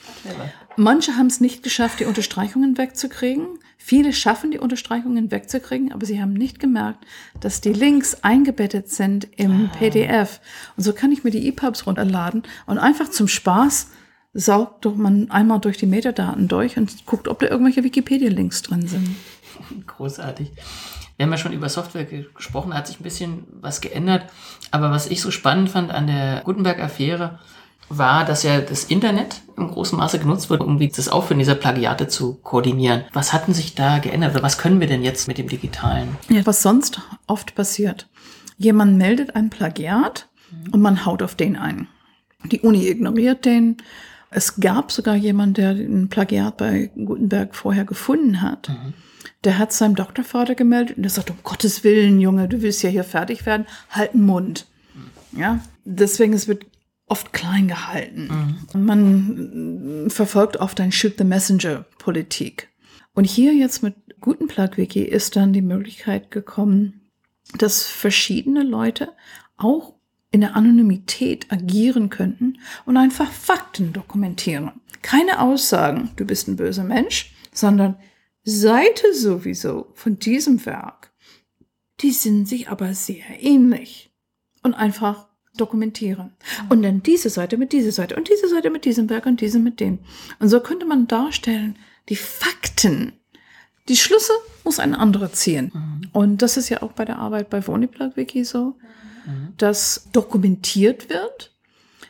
Manche haben es nicht geschafft, die Unterstreichungen wegzukriegen. Viele schaffen die Unterstreichungen wegzukriegen, aber sie haben nicht gemerkt, dass die Links eingebettet sind im ah. PDF. Und so kann ich mir die EPUBs runterladen und einfach zum Spaß saugt doch man einmal durch die Metadaten durch und guckt, ob da irgendwelche Wikipedia-Links drin sind. Großartig. Wir haben ja schon über Software gesprochen, hat sich ein bisschen was geändert. Aber was ich so spannend fand an der Gutenberg-Affäre, war, dass ja das Internet im großen Maße genutzt wird, um das Auffinden dieser Plagiate zu koordinieren. Was hatten sich da geändert oder was können wir denn jetzt mit dem Digitalen? Ja, was sonst oft passiert. Jemand meldet ein Plagiat mhm. und man haut auf den ein. Die Uni ignoriert den. Es gab sogar jemanden, der ein Plagiat bei Gutenberg vorher gefunden hat. Mhm. Der hat seinem Doktorvater gemeldet und der sagt, um Gottes Willen, Junge, du willst ja hier fertig werden, halt den Mund. Mhm. Ja, deswegen es wird oft klein gehalten. Mhm. Man verfolgt oft ein Shoot the Messenger Politik. Und hier jetzt mit guten Plug Wiki ist dann die Möglichkeit gekommen, dass verschiedene Leute auch in der Anonymität agieren könnten und einfach Fakten dokumentieren. Keine Aussagen, du bist ein böser Mensch, sondern Seite sowieso von diesem Werk, die sind sich aber sehr ähnlich. Und einfach dokumentieren. Und dann diese Seite mit dieser Seite und diese Seite mit diesem Werk und diese mit dem. Und so könnte man darstellen, die Fakten, die Schlüsse muss ein anderer ziehen. Mhm. Und das ist ja auch bei der Arbeit bei Voniplag Wiki so, mhm. dass dokumentiert wird,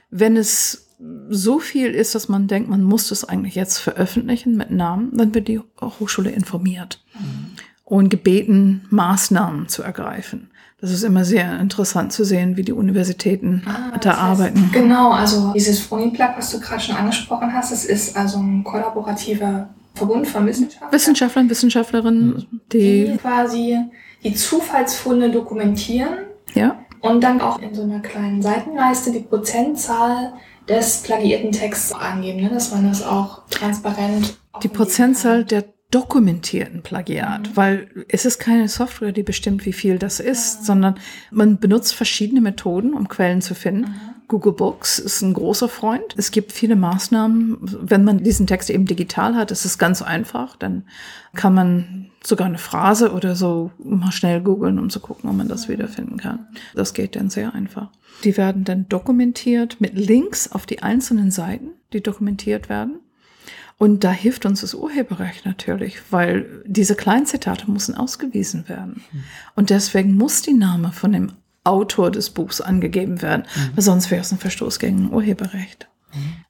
wenn es so viel ist, dass man denkt, man muss das eigentlich jetzt veröffentlichen mit Namen, dann wird die Hochschule informiert mhm. und gebeten, Maßnahmen zu ergreifen. Das ist immer sehr interessant zu sehen, wie die Universitäten ah, da arbeiten. Heißt, genau, also dieses Phoniplug, was du gerade schon angesprochen hast, es ist also ein kollaborativer Verbund von Wissenschaftlern. Wissenschaftlern, Wissenschaftlerinnen, die, die quasi die Zufallsfunde dokumentieren. Ja. Und dann auch in so einer kleinen Seitenleiste die Prozentzahl des plagiierten Texts angeben, ne? dass man das auch transparent. Die Prozentzahl der dokumentierten Plagiat, mhm. weil es ist keine Software, die bestimmt, wie viel das ist, ja. sondern man benutzt verschiedene Methoden, um Quellen zu finden. Mhm. Google Books ist ein großer Freund. Es gibt viele Maßnahmen. Wenn man diesen Text eben digital hat, ist es ganz einfach. Dann kann man sogar eine Phrase oder so mal schnell googeln, um zu gucken, ob man das wiederfinden kann. Das geht dann sehr einfach. Die werden dann dokumentiert mit Links auf die einzelnen Seiten, die dokumentiert werden. Und da hilft uns das Urheberrecht natürlich, weil diese Kleinzitate müssen ausgewiesen werden. Mhm. Und deswegen muss die Name von dem Autor des Buchs angegeben werden, mhm. weil sonst wäre es ein Verstoß gegen Urheberrecht.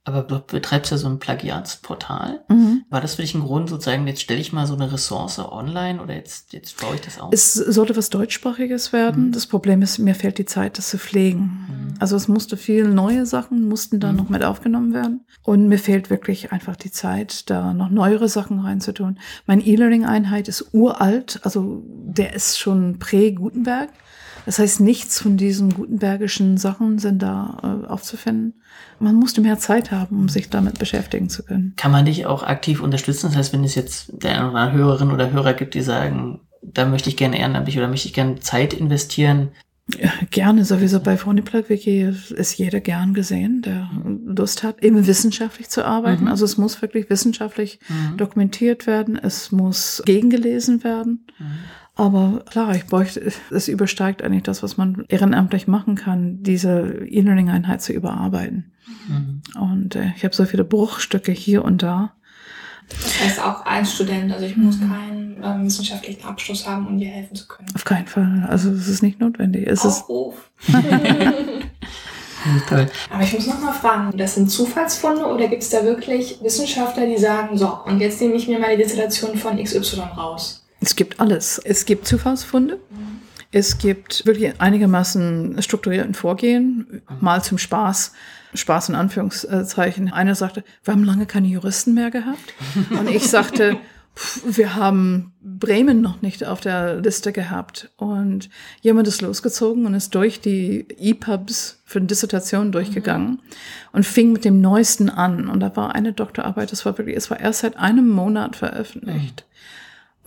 Aber du betreibst ja so ein Plagiatsportal. Mhm. War das für dich ein Grund, sozusagen, jetzt stelle ich mal so eine Ressource online oder jetzt, jetzt baue ich das auf? Es sollte was Deutschsprachiges werden. Mhm. Das Problem ist, mir fehlt die Zeit, das zu pflegen. Mhm. Also es musste viel neue Sachen, mussten da Mhm. noch mit aufgenommen werden. Und mir fehlt wirklich einfach die Zeit, da noch neuere Sachen reinzutun. Mein E-Learning-Einheit ist uralt, also der ist schon prä-Gutenberg. Das heißt, nichts von diesen gutenbergischen Sachen sind da äh, aufzufinden. Man musste mehr Zeit haben, um sich damit beschäftigen zu können. Kann man dich auch aktiv unterstützen? Das heißt, wenn es jetzt der eine Hörerin oder Hörer gibt, die sagen, da möchte ich gerne ehrenamtlich oder möchte ich gerne Zeit investieren, Ja, gerne, sowieso bei Phoniplug Wiki ist jeder gern gesehen, der Lust hat, eben wissenschaftlich zu arbeiten. Mhm. Also es muss wirklich wissenschaftlich Mhm. dokumentiert werden, es muss gegengelesen werden. Mhm. Aber klar, ich bräuchte, es übersteigt eigentlich das, was man ehrenamtlich machen kann, diese E-Learning-Einheit zu überarbeiten. Mhm. Und äh, ich habe so viele Bruchstücke hier und da. Das heißt auch als Student, also ich muss keinen ähm, wissenschaftlichen Abschluss haben, um dir helfen zu können. Auf keinen Fall. Also es ist nicht notwendig. Es Aufruf. Toll. Aber ich muss noch mal fragen, das sind Zufallsfunde oder gibt es da wirklich Wissenschaftler, die sagen, so, und jetzt nehme ich mir mal die Destillation von XY raus? Es gibt alles. Es gibt Zufallsfunde. Es gibt wirklich einigermaßen strukturierten Vorgehen, mal zum Spaß. Spaß in Anführungszeichen. Einer sagte, wir haben lange keine Juristen mehr gehabt. Und ich sagte, wir haben Bremen noch nicht auf der Liste gehabt. Und jemand ist losgezogen und ist durch die EPUBs für eine Dissertation durchgegangen und fing mit dem Neuesten an. Und da war eine Doktorarbeit, das war wirklich, es war erst seit einem Monat veröffentlicht.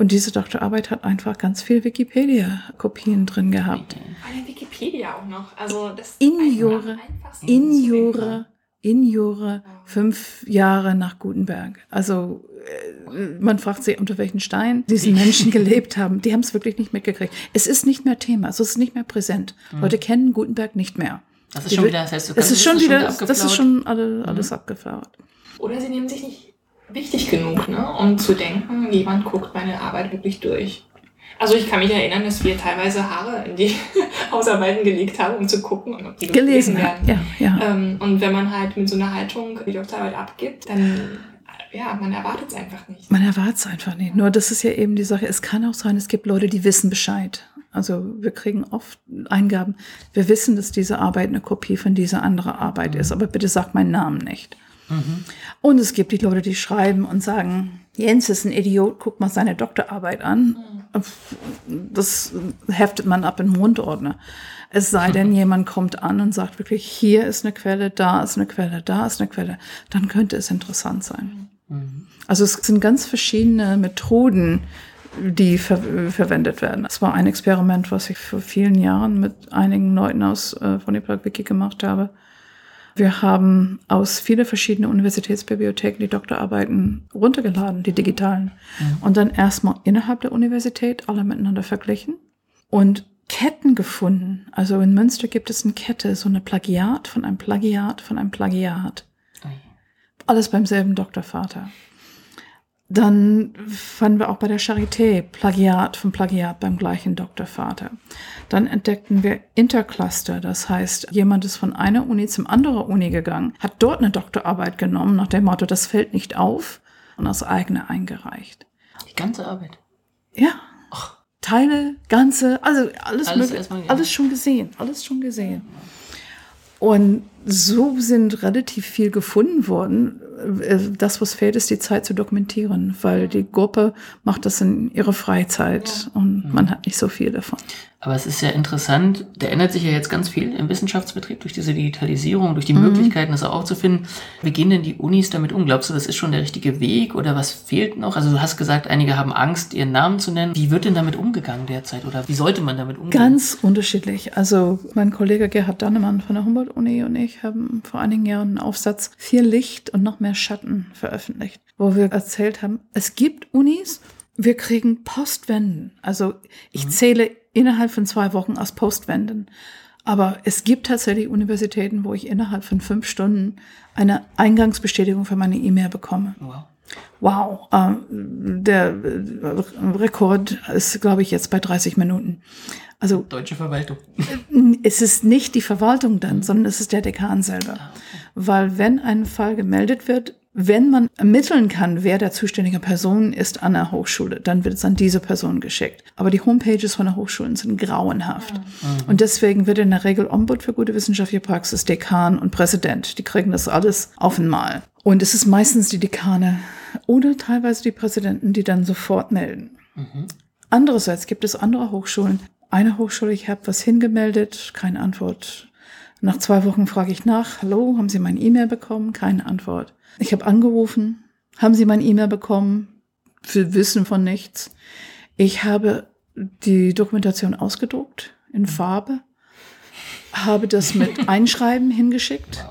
Und diese Doktorarbeit hat einfach ganz viel Wikipedia-Kopien drin gehabt. Eine Wikipedia auch noch. Also das In Jure, in Jure, in Jure, fünf Jahre nach Gutenberg. Also äh, man fragt sich, unter welchen Stein diese Menschen gelebt haben. Die haben es wirklich nicht mitgekriegt. Es ist nicht mehr Thema, es ist nicht mehr präsent. Leute kennen Gutenberg nicht mehr. Das ist Die schon wieder, das heißt, du Es ist kannst- schon das wieder, das ist schon alle, alles abgefahrt. Oder sie nehmen sich nicht wichtig genug, ne, um zu denken, jemand guckt meine Arbeit wirklich durch. Also ich kann mich erinnern, dass wir teilweise Haare in die Hausarbeiten gelegt haben, um zu gucken, ob die Gelesen, werden. ja, ja. Ähm, und wenn man halt mit so einer Haltung die Doktorarbeit abgibt, dann, ja, man erwartet es einfach nicht. Man erwartet es einfach nicht. Nur das ist ja eben die Sache. Es kann auch sein, es gibt Leute, die wissen Bescheid. Also wir kriegen oft Eingaben. Wir wissen, dass diese Arbeit eine Kopie von dieser anderen Arbeit ist, aber bitte sag meinen Namen nicht. Und es gibt die Leute, die schreiben und sagen, Jens ist ein Idiot, guck mal seine Doktorarbeit an. Das heftet man ab in Mundordner. Es sei denn, jemand kommt an und sagt wirklich, hier ist eine Quelle, da ist eine Quelle, da ist eine Quelle. Dann könnte es interessant sein. Also es sind ganz verschiedene Methoden, die ver verwendet werden. Es war ein Experiment, was ich vor vielen Jahren mit einigen Leuten aus äh, von der Wiki gemacht habe. Wir haben aus vielen verschiedenen Universitätsbibliotheken die Doktorarbeiten runtergeladen, die digitalen, und dann erstmal innerhalb der Universität alle miteinander verglichen und Ketten gefunden. Also in Münster gibt es eine Kette, so eine Plagiat von einem Plagiat von einem Plagiat. Alles beim selben Doktorvater. Dann fanden wir auch bei der Charité Plagiat von Plagiat beim gleichen Doktorvater. Dann entdeckten wir Intercluster, das heißt, jemand ist von einer Uni zum anderen Uni gegangen, hat dort eine Doktorarbeit genommen, nach dem Motto, das fällt nicht auf, und als eigene eingereicht. Die ganze Arbeit. Ja. Teile, ganze, also alles, Alles möglich- alles schon gesehen, alles schon gesehen. Und so sind relativ viel gefunden worden. Äh, Das, was fehlt, ist die Zeit zu dokumentieren, weil die Gruppe macht das in ihrer Freizeit und man hat nicht so viel davon. Aber es ist ja interessant, da ändert sich ja jetzt ganz viel im Wissenschaftsbetrieb durch diese Digitalisierung, durch die Möglichkeiten, das auch aufzufinden. Wie gehen denn die Unis damit um? Glaubst du, das ist schon der richtige Weg oder was fehlt noch? Also du hast gesagt, einige haben Angst, ihren Namen zu nennen. Wie wird denn damit umgegangen derzeit oder wie sollte man damit umgehen? Ganz unterschiedlich. Also mein Kollege Gerhard Dannemann von der Humboldt-Uni und ich haben vor einigen Jahren einen Aufsatz Viel Licht und noch mehr Schatten veröffentlicht, wo wir erzählt haben, es gibt Unis, wir kriegen Postwenden. Also ich zähle innerhalb von zwei Wochen als Postwenden. Aber es gibt tatsächlich Universitäten, wo ich innerhalb von fünf Stunden eine Eingangsbestätigung für meine E-Mail bekomme. Wow. Wow, ähm, der äh, Rekord ist, glaube ich, jetzt bei 30 Minuten. Also Deutsche Verwaltung. es ist nicht die Verwaltung dann, sondern es ist der Dekan selber. weil wenn ein Fall gemeldet wird, wenn man ermitteln kann, wer der zuständige Person ist an der Hochschule, dann wird es an diese Person geschickt. Aber die Homepages von der Hochschulen sind grauenhaft. Mhm. Und deswegen wird in der Regel Ombud für gute wissenschaftliche Praxis, Dekan und Präsident, die kriegen das alles auf einmal. Und es ist meistens die Dekane oder teilweise die Präsidenten, die dann sofort melden. Mhm. Andererseits gibt es andere Hochschulen. Eine Hochschule, ich habe was hingemeldet, keine Antwort. Nach zwei Wochen frage ich nach, hallo, haben Sie mein E-Mail bekommen? Keine Antwort. Ich habe angerufen, haben Sie mein E-Mail bekommen? Wir wissen von nichts. Ich habe die Dokumentation ausgedruckt in Farbe, habe das mit Einschreiben hingeschickt,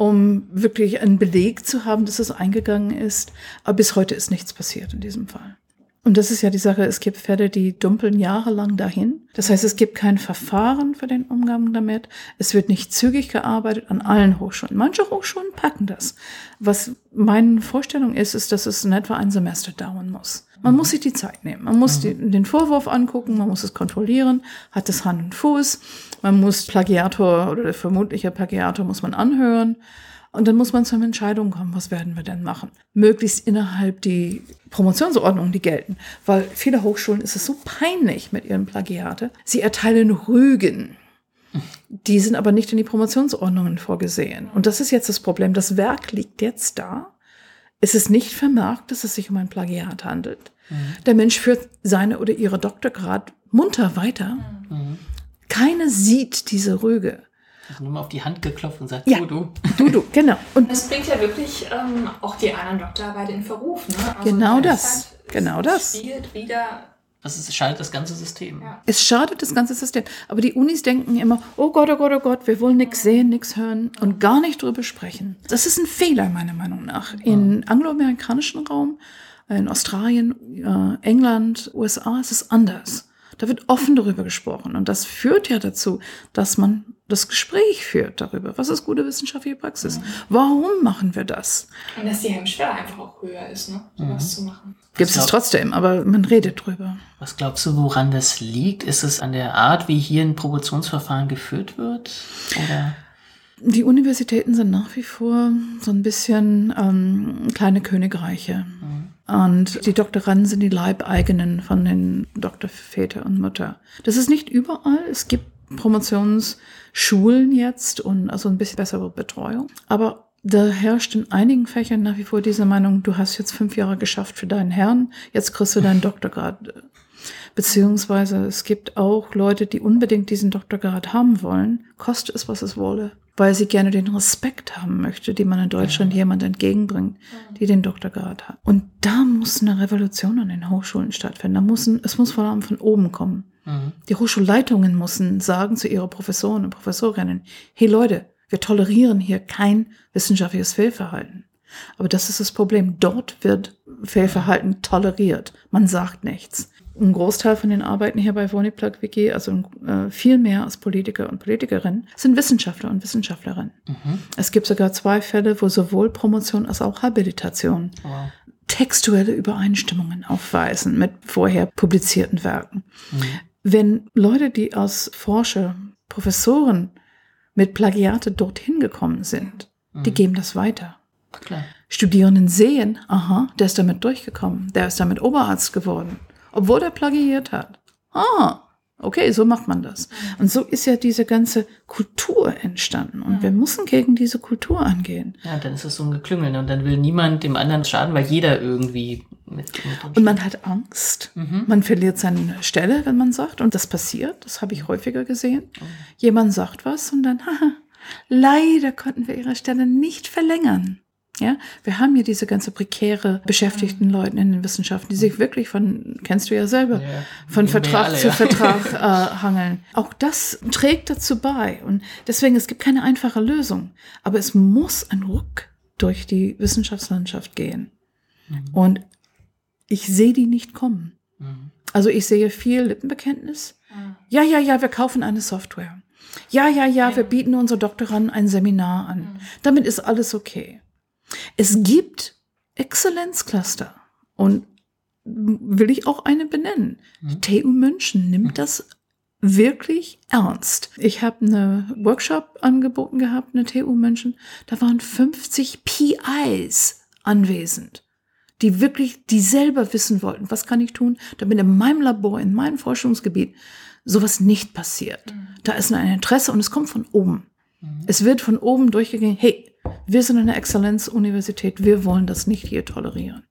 um wirklich einen Beleg zu haben, dass es eingegangen ist. Aber bis heute ist nichts passiert in diesem Fall. Und das ist ja die Sache, es gibt Fälle, die dumpeln jahrelang dahin. Das heißt, es gibt kein Verfahren für den Umgang damit. Es wird nicht zügig gearbeitet an allen Hochschulen. Manche Hochschulen packen das. Was meine Vorstellung ist, ist, dass es in etwa ein Semester dauern muss. Man mhm. muss sich die Zeit nehmen. Man muss mhm. die, den Vorwurf angucken, man muss es kontrollieren, hat es Hand und Fuß. Man muss Plagiator oder der vermutliche Plagiator muss man anhören. Und dann muss man zur Entscheidung kommen, was werden wir denn machen? Möglichst innerhalb die Promotionsordnungen, die gelten. Weil viele Hochschulen ist es so peinlich mit ihren Plagiate. Sie erteilen Rügen. Die sind aber nicht in die Promotionsordnungen vorgesehen. Und das ist jetzt das Problem. Das Werk liegt jetzt da. Es ist nicht vermerkt, dass es sich um ein Plagiat handelt. Mhm. Der Mensch führt seine oder ihre Doktorgrad munter weiter. Mhm. Keiner sieht diese Rüge. Also nur mal auf die Hand geklopft und sagt, ja, du, du. Du, du, genau. Und es bringt ja wirklich ähm, auch die anderen Doktorarbeiten in Verruf. Ne? Also genau das. Halt, genau das. Spielt wieder das ist, schadet das ganze System. Ja. Es schadet das ganze System. Aber die Unis denken immer, oh Gott, oh Gott, oh Gott, wir wollen nichts sehen, nichts hören und gar nicht drüber sprechen. Das ist ein Fehler, meiner Meinung nach. Im angloamerikanischen Raum, in Australien, äh, England, USA ist es anders. Da wird offen darüber gesprochen. Und das führt ja dazu, dass man das Gespräch führt darüber. Was ist gute wissenschaftliche Praxis? Mhm. Warum machen wir das? Und dass die Hemmschwelle einfach auch höher ist, ne? sowas mhm. zu machen. Gibt es trotzdem, aber man redet drüber. Was glaubst du, woran das liegt? Ist es an der Art, wie hier ein Promotionsverfahren geführt wird? Oder? Die Universitäten sind nach wie vor so ein bisschen ähm, kleine Königreiche. Mhm. Und die Doktoranden sind die Leibeigenen von den Doktorväter und Mutter. Das ist nicht überall. Es gibt Promotionsschulen jetzt und also ein bisschen bessere Betreuung. Aber da herrscht in einigen Fächern nach wie vor diese Meinung, du hast jetzt fünf Jahre geschafft für deinen Herrn, jetzt kriegst du deinen Doktorgrad. Beziehungsweise es gibt auch Leute, die unbedingt diesen Doktorgrad haben wollen, koste es, was es wolle weil sie gerne den Respekt haben möchte, den man in Deutschland jemand entgegenbringt, die den Doktorgrad hat. Und da muss eine Revolution an den Hochschulen stattfinden. Da muss es muss vor allem von oben kommen. Mhm. Die Hochschulleitungen müssen sagen zu ihren Professoren und Professorinnen, hey Leute, wir tolerieren hier kein wissenschaftliches Fehlverhalten. Aber das ist das Problem. Dort wird Fehlverhalten toleriert. Man sagt nichts ein Großteil von den Arbeiten hier bei Woniplug WG, also äh, viel mehr als Politiker und Politikerinnen, sind Wissenschaftler und Wissenschaftlerinnen. Mhm. Es gibt sogar zwei Fälle, wo sowohl Promotion als auch Habilitation wow. textuelle Übereinstimmungen aufweisen mit vorher publizierten Werken. Mhm. Wenn Leute, die als Forscher, Professoren mit Plagiate dorthin gekommen sind, mhm. die geben das weiter. Klar. Studierenden sehen, aha, der ist damit durchgekommen, der ist damit Oberarzt geworden obwohl er plagiiert hat. Ah, okay, so macht man das. Und so ist ja diese ganze Kultur entstanden. Und wir müssen gegen diese Kultur angehen. Ja, dann ist es so ein Geklüngel. Und dann will niemand dem anderen schaden, weil jeder irgendwie mit. mit und man hat Angst. Mhm. Man verliert seine Stelle, wenn man sagt. Und das passiert. Das habe ich häufiger gesehen. Oh. Jemand sagt was und dann, haha, leider konnten wir ihre Stelle nicht verlängern. Ja, wir haben hier diese ganze prekäre beschäftigten mhm. Leute in den Wissenschaften, die sich wirklich von, kennst du ja selber, ja, von Vertrag alle, zu ja. Vertrag äh, hangeln. Auch das trägt dazu bei. Und deswegen, es gibt keine einfache Lösung. Aber es muss ein Ruck durch die Wissenschaftslandschaft gehen. Mhm. Und ich sehe die nicht kommen. Mhm. Also ich sehe viel Lippenbekenntnis. Mhm. Ja, ja, ja, wir kaufen eine Software. Ja, ja, ja, ja. wir bieten unsere Doktoranden ein Seminar an. Mhm. Damit ist alles okay. Es gibt Exzellenzcluster und will ich auch eine benennen. Die mhm. TU München nimmt mhm. das wirklich ernst. Ich habe eine Workshop angeboten gehabt, eine TU München. Da waren 50 PIs anwesend, die wirklich, die selber wissen wollten, was kann ich tun, damit in meinem Labor, in meinem Forschungsgebiet sowas nicht passiert. Mhm. Da ist ein Interesse und es kommt von oben. Es wird von oben durchgegangen, hey, wir sind eine Exzellenzuniversität, wir wollen das nicht hier tolerieren.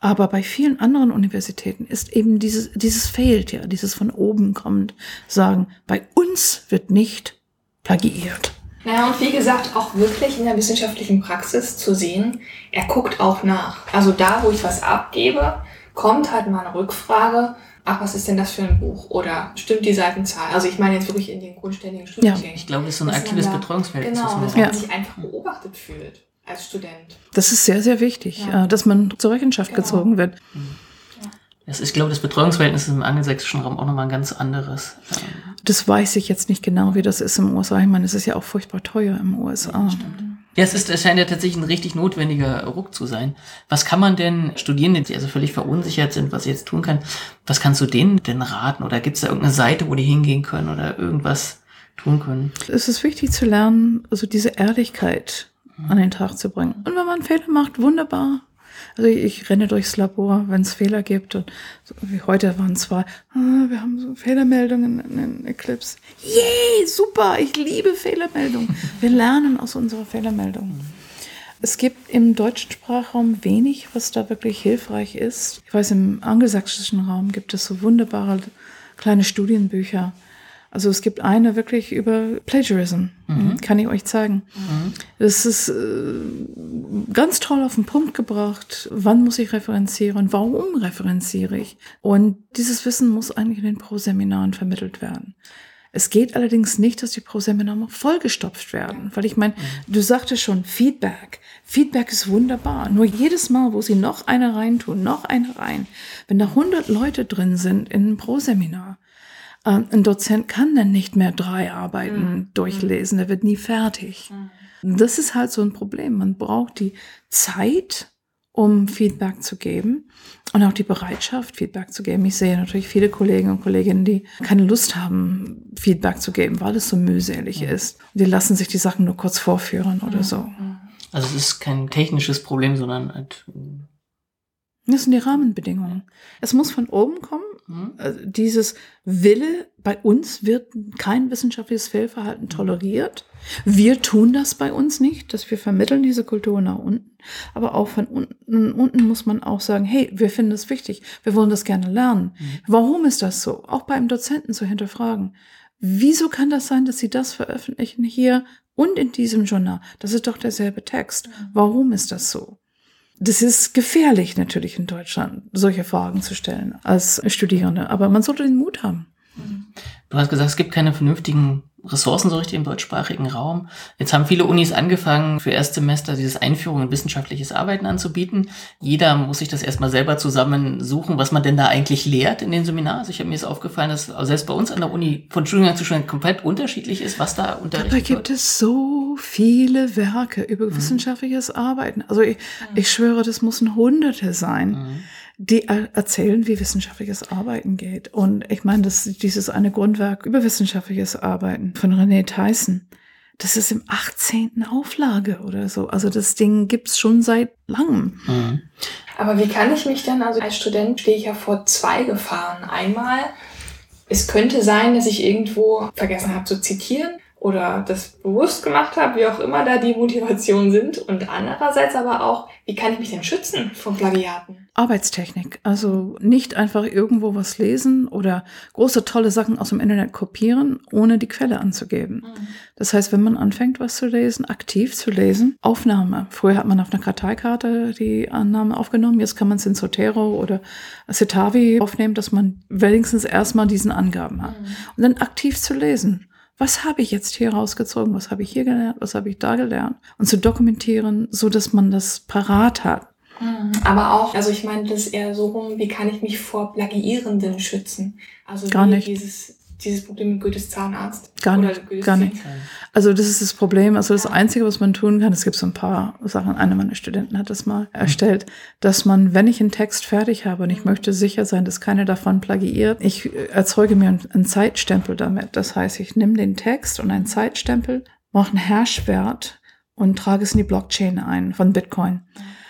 Aber bei vielen anderen Universitäten ist eben dieses, dieses fehlt ja, dieses von oben kommt, sagen, bei uns wird nicht plagiiert. Naja, und wie gesagt, auch wirklich in der wissenschaftlichen Praxis zu sehen, er guckt auch nach. Also da, wo ich was abgebe, kommt halt mal eine Rückfrage, ach, was ist denn das für ein Buch? Oder stimmt die Seitenzahl? Also ich meine jetzt wirklich in den grundständigen Studiengängen. Ja. Ich glaube, das ist so ein aktives da, Betreuungsfeld. Genau, dass man ja. sich einfach beobachtet fühlt als Student. Das ist sehr, sehr wichtig, ja. Äh, dass man zur Rechenschaft genau. gezogen wird. Das ist, ich glaube, das Betreuungsverhältnis im angelsächsischen Raum auch nochmal ein ganz anderes. Das weiß ich jetzt nicht genau, wie das ist im USA. Ich meine, es ist ja auch furchtbar teuer im USA. Ja, ja, es ist, es scheint ja tatsächlich ein richtig notwendiger Ruck zu sein. Was kann man denn Studierenden, die also völlig verunsichert sind, was sie jetzt tun können, was kannst du denen denn raten? Oder gibt es da irgendeine Seite, wo die hingehen können oder irgendwas tun können? Es ist wichtig zu lernen, also diese Ehrlichkeit an den Tag zu bringen. Und wenn man Fehler macht, wunderbar. Also ich, ich renne durchs Labor, wenn es Fehler gibt. Und so wie heute waren zwei, ah, wir haben so Fehlermeldungen in, in Eclipse. Yay, super, ich liebe Fehlermeldungen. Wir lernen aus unserer Fehlermeldung. Es gibt im deutschen Sprachraum wenig, was da wirklich hilfreich ist. Ich weiß, im angelsächsischen Raum gibt es so wunderbare kleine Studienbücher, also es gibt eine wirklich über Plagiarism, mhm. kann ich euch zeigen. Mhm. Das ist äh, ganz toll auf den Punkt gebracht. Wann muss ich referenzieren? Warum referenziere ich? Und dieses Wissen muss eigentlich in den Pro-Seminaren vermittelt werden. Es geht allerdings nicht, dass die Pro-Seminare vollgestopft werden, weil ich meine, mhm. du sagtest schon Feedback. Feedback ist wunderbar. Nur jedes Mal, wo sie noch eine reintun, noch eine rein, wenn da 100 Leute drin sind in einem Pro-Seminar, ein Dozent kann dann nicht mehr drei Arbeiten mhm. durchlesen, der wird nie fertig. Mhm. Das ist halt so ein Problem. Man braucht die Zeit, um Feedback zu geben und auch die Bereitschaft, Feedback zu geben. Ich sehe natürlich viele Kollegen und Kolleginnen, die keine Lust haben, Feedback zu geben, weil es so mühselig ist. Die lassen sich die Sachen nur kurz vorführen oder so. Also es ist kein technisches Problem, sondern halt das sind die Rahmenbedingungen. Es muss von oben kommen. Mhm. Also dieses Wille, bei uns wird kein wissenschaftliches Fehlverhalten toleriert. Wir tun das bei uns nicht, dass wir vermitteln diese Kultur nach unten. Aber auch von unten, unten muss man auch sagen, hey, wir finden das wichtig. Wir wollen das gerne lernen. Mhm. Warum ist das so? Auch beim Dozenten zu hinterfragen. Wieso kann das sein, dass Sie das veröffentlichen hier und in diesem Journal? Das ist doch derselbe Text. Mhm. Warum ist das so? Das ist gefährlich natürlich in Deutschland, solche Fragen zu stellen als Studierende. Aber man sollte den Mut haben. Du hast gesagt, es gibt keine vernünftigen Ressourcen so richtig im deutschsprachigen Raum. Jetzt haben viele Unis angefangen, für Erstsemester dieses Einführung in wissenschaftliches Arbeiten anzubieten. Jeder muss sich das erstmal selber zusammensuchen, was man denn da eigentlich lehrt in den Seminaren. Also ich habe mir jetzt aufgefallen, dass selbst bei uns an der Uni von Studiengang zu Studiengang komplett unterschiedlich ist, was da unterrichtet wird. Dabei gibt es so viele Werke über mhm. wissenschaftliches Arbeiten. Also ich, mhm. ich schwöre, das müssen Hunderte sein. Mhm die erzählen, wie wissenschaftliches Arbeiten geht. Und ich meine, das, dieses eine Grundwerk über wissenschaftliches Arbeiten von René Tyson, das ist im 18. Auflage oder so. Also das Ding gibt's schon seit langem. Mhm. Aber wie kann ich mich dann, also als Student stehe ich ja vor zwei Gefahren. Einmal, es könnte sein, dass ich irgendwo vergessen habe zu zitieren oder das bewusst gemacht habe, wie auch immer da die Motivationen sind. Und andererseits aber auch, wie kann ich mich denn schützen vor Plagiaten? Arbeitstechnik. Also nicht einfach irgendwo was lesen oder große tolle Sachen aus dem Internet kopieren, ohne die Quelle anzugeben. Mhm. Das heißt, wenn man anfängt, was zu lesen, aktiv zu lesen, Aufnahme. Früher hat man auf einer Karteikarte die Annahme aufgenommen, jetzt kann man es in Zotero oder Citavi aufnehmen, dass man wenigstens erstmal diesen Angaben hat. Mhm. Und dann aktiv zu lesen was habe ich jetzt hier rausgezogen, was habe ich hier gelernt, was habe ich da gelernt und zu dokumentieren, so dass man das parat hat. Mhm. Aber auch, also ich meine das eher so rum, wie kann ich mich vor Plagiierenden schützen? Also Gar nicht. dieses dieses Problem mit Goethes Zahnarzt? Gar nicht, Goethes gar nicht. Also das ist das Problem. Also das Einzige, was man tun kann, es gibt so ein paar Sachen, einer meiner Studenten hat das mal erstellt, dass man, wenn ich einen Text fertig habe und ich möchte sicher sein, dass keiner davon plagiiert, ich äh, erzeuge mir einen, einen Zeitstempel damit. Das heißt, ich nehme den Text und einen Zeitstempel, mache einen Hashwert und trage es in die Blockchain ein von Bitcoin.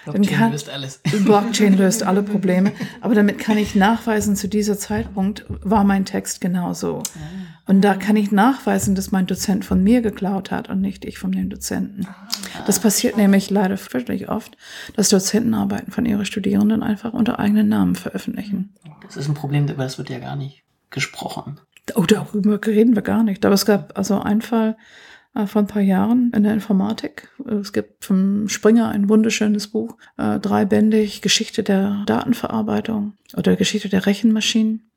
Dann kann- löst alles. Blockchain löst alle Probleme. Aber damit kann ich nachweisen, zu dieser Zeitpunkt war mein Text genauso. Und da kann ich nachweisen, dass mein Dozent von mir geklaut hat und nicht ich von dem Dozenten. Das passiert nämlich leider wirklich oft, dass Dozentenarbeiten von ihren Studierenden einfach unter eigenen Namen veröffentlichen. Das ist ein Problem, über das wird ja gar nicht gesprochen. Oh, darüber reden wir gar nicht. Aber es gab also einen Fall äh, vor ein paar Jahren in der Informatik. Es gibt vom Springer ein wunderschönes Buch, äh, dreibändig, Geschichte der Datenverarbeitung oder Geschichte der Rechenmaschinen.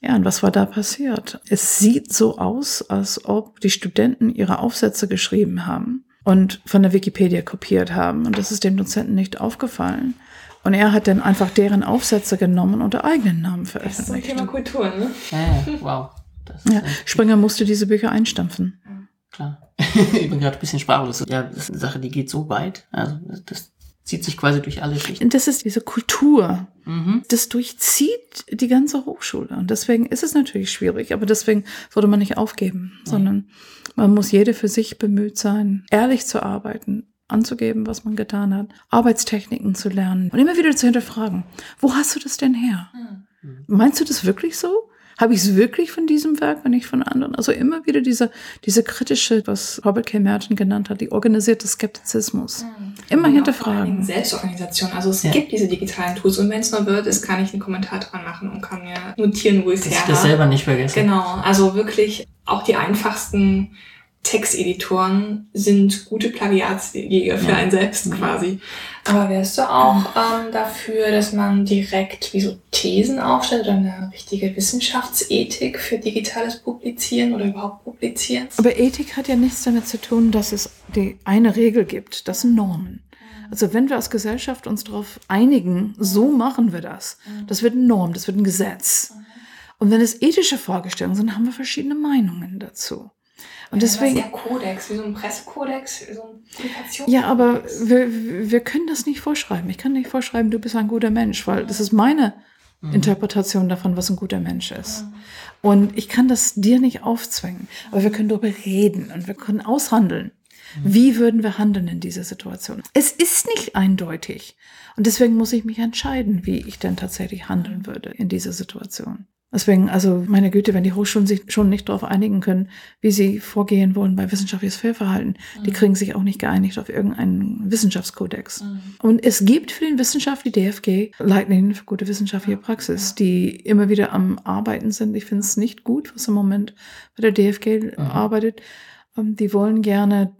Ja, und was war da passiert? Es sieht so aus, als ob die Studenten ihre Aufsätze geschrieben haben und von der Wikipedia kopiert haben. Und das ist dem Dozenten nicht aufgefallen. Und er hat dann einfach deren Aufsätze genommen und unter eigenen Namen Das ist ein veröffentlicht. Thema Kultur, ne? Ja, wow. Ja, äh, Springer musste diese Bücher einstampfen. klar. ich bin gerade ein bisschen sprachlos. Ja, das ist eine Sache, die geht so weit. Also das, zieht sich quasi durch alle Schichten. Und das ist diese Kultur. Mhm. Das durchzieht die ganze Hochschule. Und deswegen ist es natürlich schwierig. Aber deswegen sollte man nicht aufgeben, sondern man muss jede für sich bemüht sein, ehrlich zu arbeiten, anzugeben, was man getan hat, Arbeitstechniken zu lernen und immer wieder zu hinterfragen. Wo hast du das denn her? Meinst du das wirklich so? Habe ich es wirklich von diesem Werk und nicht von anderen? Also immer wieder diese, diese kritische, was Robert K. Merton genannt hat, die organisierte Skeptizismus. Immer Und hinterfragen. Selbstorganisation. Also es Ja. gibt diese digitalen Tools und wenn es nur wird, ist, kann ich einen Kommentar dran machen und kann mir notieren, wo ich es her ich das habe. selber nicht vergesse. Genau, also wirklich auch die einfachsten Texteditoren sind gute Plagiatsjäger für Ja. einen selbst quasi. Aber wärst du auch ähm, dafür, dass man direkt wie so Thesen aufstellt oder eine richtige Wissenschaftsethik für digitales Publizieren oder überhaupt Publizieren? Aber Ethik hat ja nichts damit zu tun, dass es die eine Regel gibt. Das sind Normen. Also wenn wir als Gesellschaft uns darauf einigen, so machen wir das. Das wird eine Norm, das wird ein Gesetz. Und wenn es ethische Fragestellungen sind, haben wir verschiedene Meinungen dazu. Und deswegen, Das ist ja Kodex, wie so ein Pressekodex, so ein Publikations ja, aber wir, wir können das nicht vorschreiben. Ich kann nicht vorschreiben, du bist ein guter Mensch, weil das ist meine Interpretation davon, was ein guter Mensch ist. Und ich kann das dir nicht aufzwingen, aber wir können darüber reden und wir können aushandeln. Wie würden wir handeln in dieser Situation? Es ist nicht eindeutig. Und deswegen muss ich mich entscheiden, wie ich denn tatsächlich handeln würde in dieser Situation. Deswegen, also meine Güte, wenn die Hochschulen sich schon nicht darauf einigen können, wie sie vorgehen wollen bei wissenschaftliches Fehlverhalten, die kriegen sich auch nicht geeinigt auf irgendeinen Wissenschaftskodex. Und es gibt für den Wissenschaft die DFG Leitlinien für gute wissenschaftliche Praxis, die immer wieder am Arbeiten sind. Ich finde es nicht gut, was im Moment bei der DFG arbeitet. Ähm, Die wollen gerne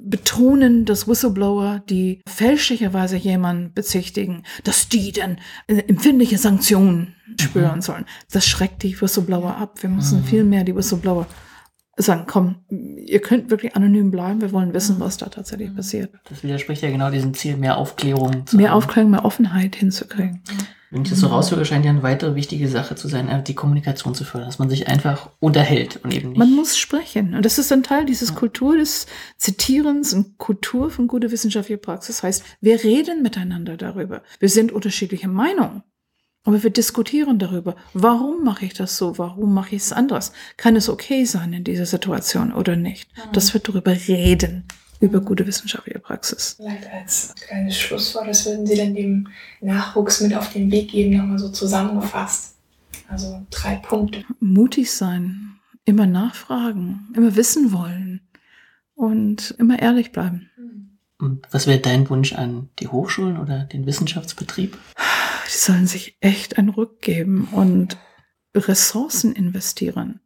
betonen, dass Whistleblower, die fälschlicherweise jemanden bezichtigen, dass die dann äh, empfindliche Sanktionen spüren sollen. Das schreckt die Whistleblower ab. Wir müssen viel mehr die Whistleblower sagen, komm, ihr könnt wirklich anonym bleiben, wir wollen wissen, was da tatsächlich passiert. Das widerspricht ja genau diesem Ziel, mehr Aufklärung zu Mehr haben. Aufklärung, mehr Offenheit hinzukriegen. Wenn ich das so raushöre, scheint ja eine weitere wichtige Sache zu sein, äh, die Kommunikation zu fördern, dass man sich einfach unterhält und eben nicht. Man muss sprechen. Und das ist ein Teil dieses Kultur des Zitierens und Kultur von gute wissenschaftliche Praxis. Das heißt, wir reden miteinander darüber. Wir sind unterschiedliche Meinungen. Aber wir diskutieren darüber. Warum mache ich das so? Warum mache ich es anders? Kann es okay sein in dieser Situation oder nicht? Dass wir darüber reden, über gute wissenschaftliche Praxis. Vielleicht als kleines Schlusswort, was würden Sie denn dem Nachwuchs mit auf den Weg geben, nochmal so zusammengefasst? Also drei Punkte. Mutig sein, immer nachfragen, immer wissen wollen und immer ehrlich bleiben. Und was wäre dein Wunsch an die Hochschulen oder den Wissenschaftsbetrieb? Die sollen sich echt ein Rückgeben und Ressourcen investieren.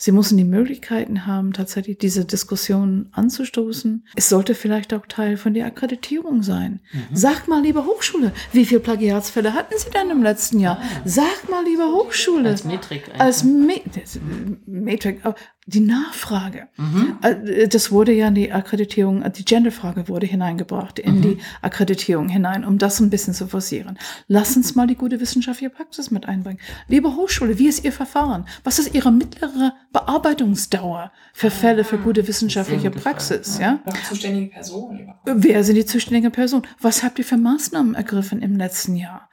Sie müssen die Möglichkeiten haben, tatsächlich diese Diskussion anzustoßen. Es sollte vielleicht auch Teil von der Akkreditierung sein. Sag mal, liebe Hochschule, wie viele Plagiatsfälle hatten Sie denn im letzten Jahr? Sag mal, liebe Hochschule. Als Metrik. Als. Me Metrik, die Nachfrage. Mhm. Äh, das wurde ja in die Akkreditierung, die Genderfrage wurde hineingebracht in mhm. die Akkreditierung hinein, um das ein bisschen zu forcieren. Lass uns mal die gute wissenschaftliche Praxis mit einbringen. Liebe Hochschule, wie ist Ihr Verfahren? Was ist Ihre mittlere Bearbeitungsdauer für Fälle für gute wissenschaftliche Praxis? Ja? ja? Zuständige Person. Wer sind die zuständigen Personen? Was habt ihr für Maßnahmen ergriffen im letzten Jahr?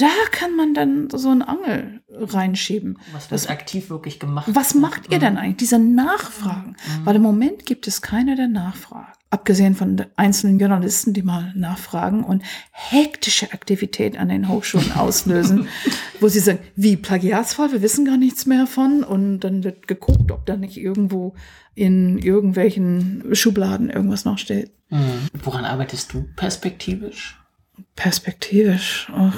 Da kann man dann so einen Angel reinschieben. Was wird das, aktiv wirklich gemacht? Was macht ihr denn mhm. eigentlich? Diese Nachfragen. Mhm. Weil im Moment gibt es keine der Nachfragen. Abgesehen von einzelnen Journalisten, die mal nachfragen und hektische Aktivität an den Hochschulen auslösen, wo sie sagen, wie Plagiatsfall, wir wissen gar nichts mehr von. Und dann wird geguckt, ob da nicht irgendwo in irgendwelchen Schubladen irgendwas noch steht. Mhm. Woran arbeitest du perspektivisch? Perspektivisch. Oh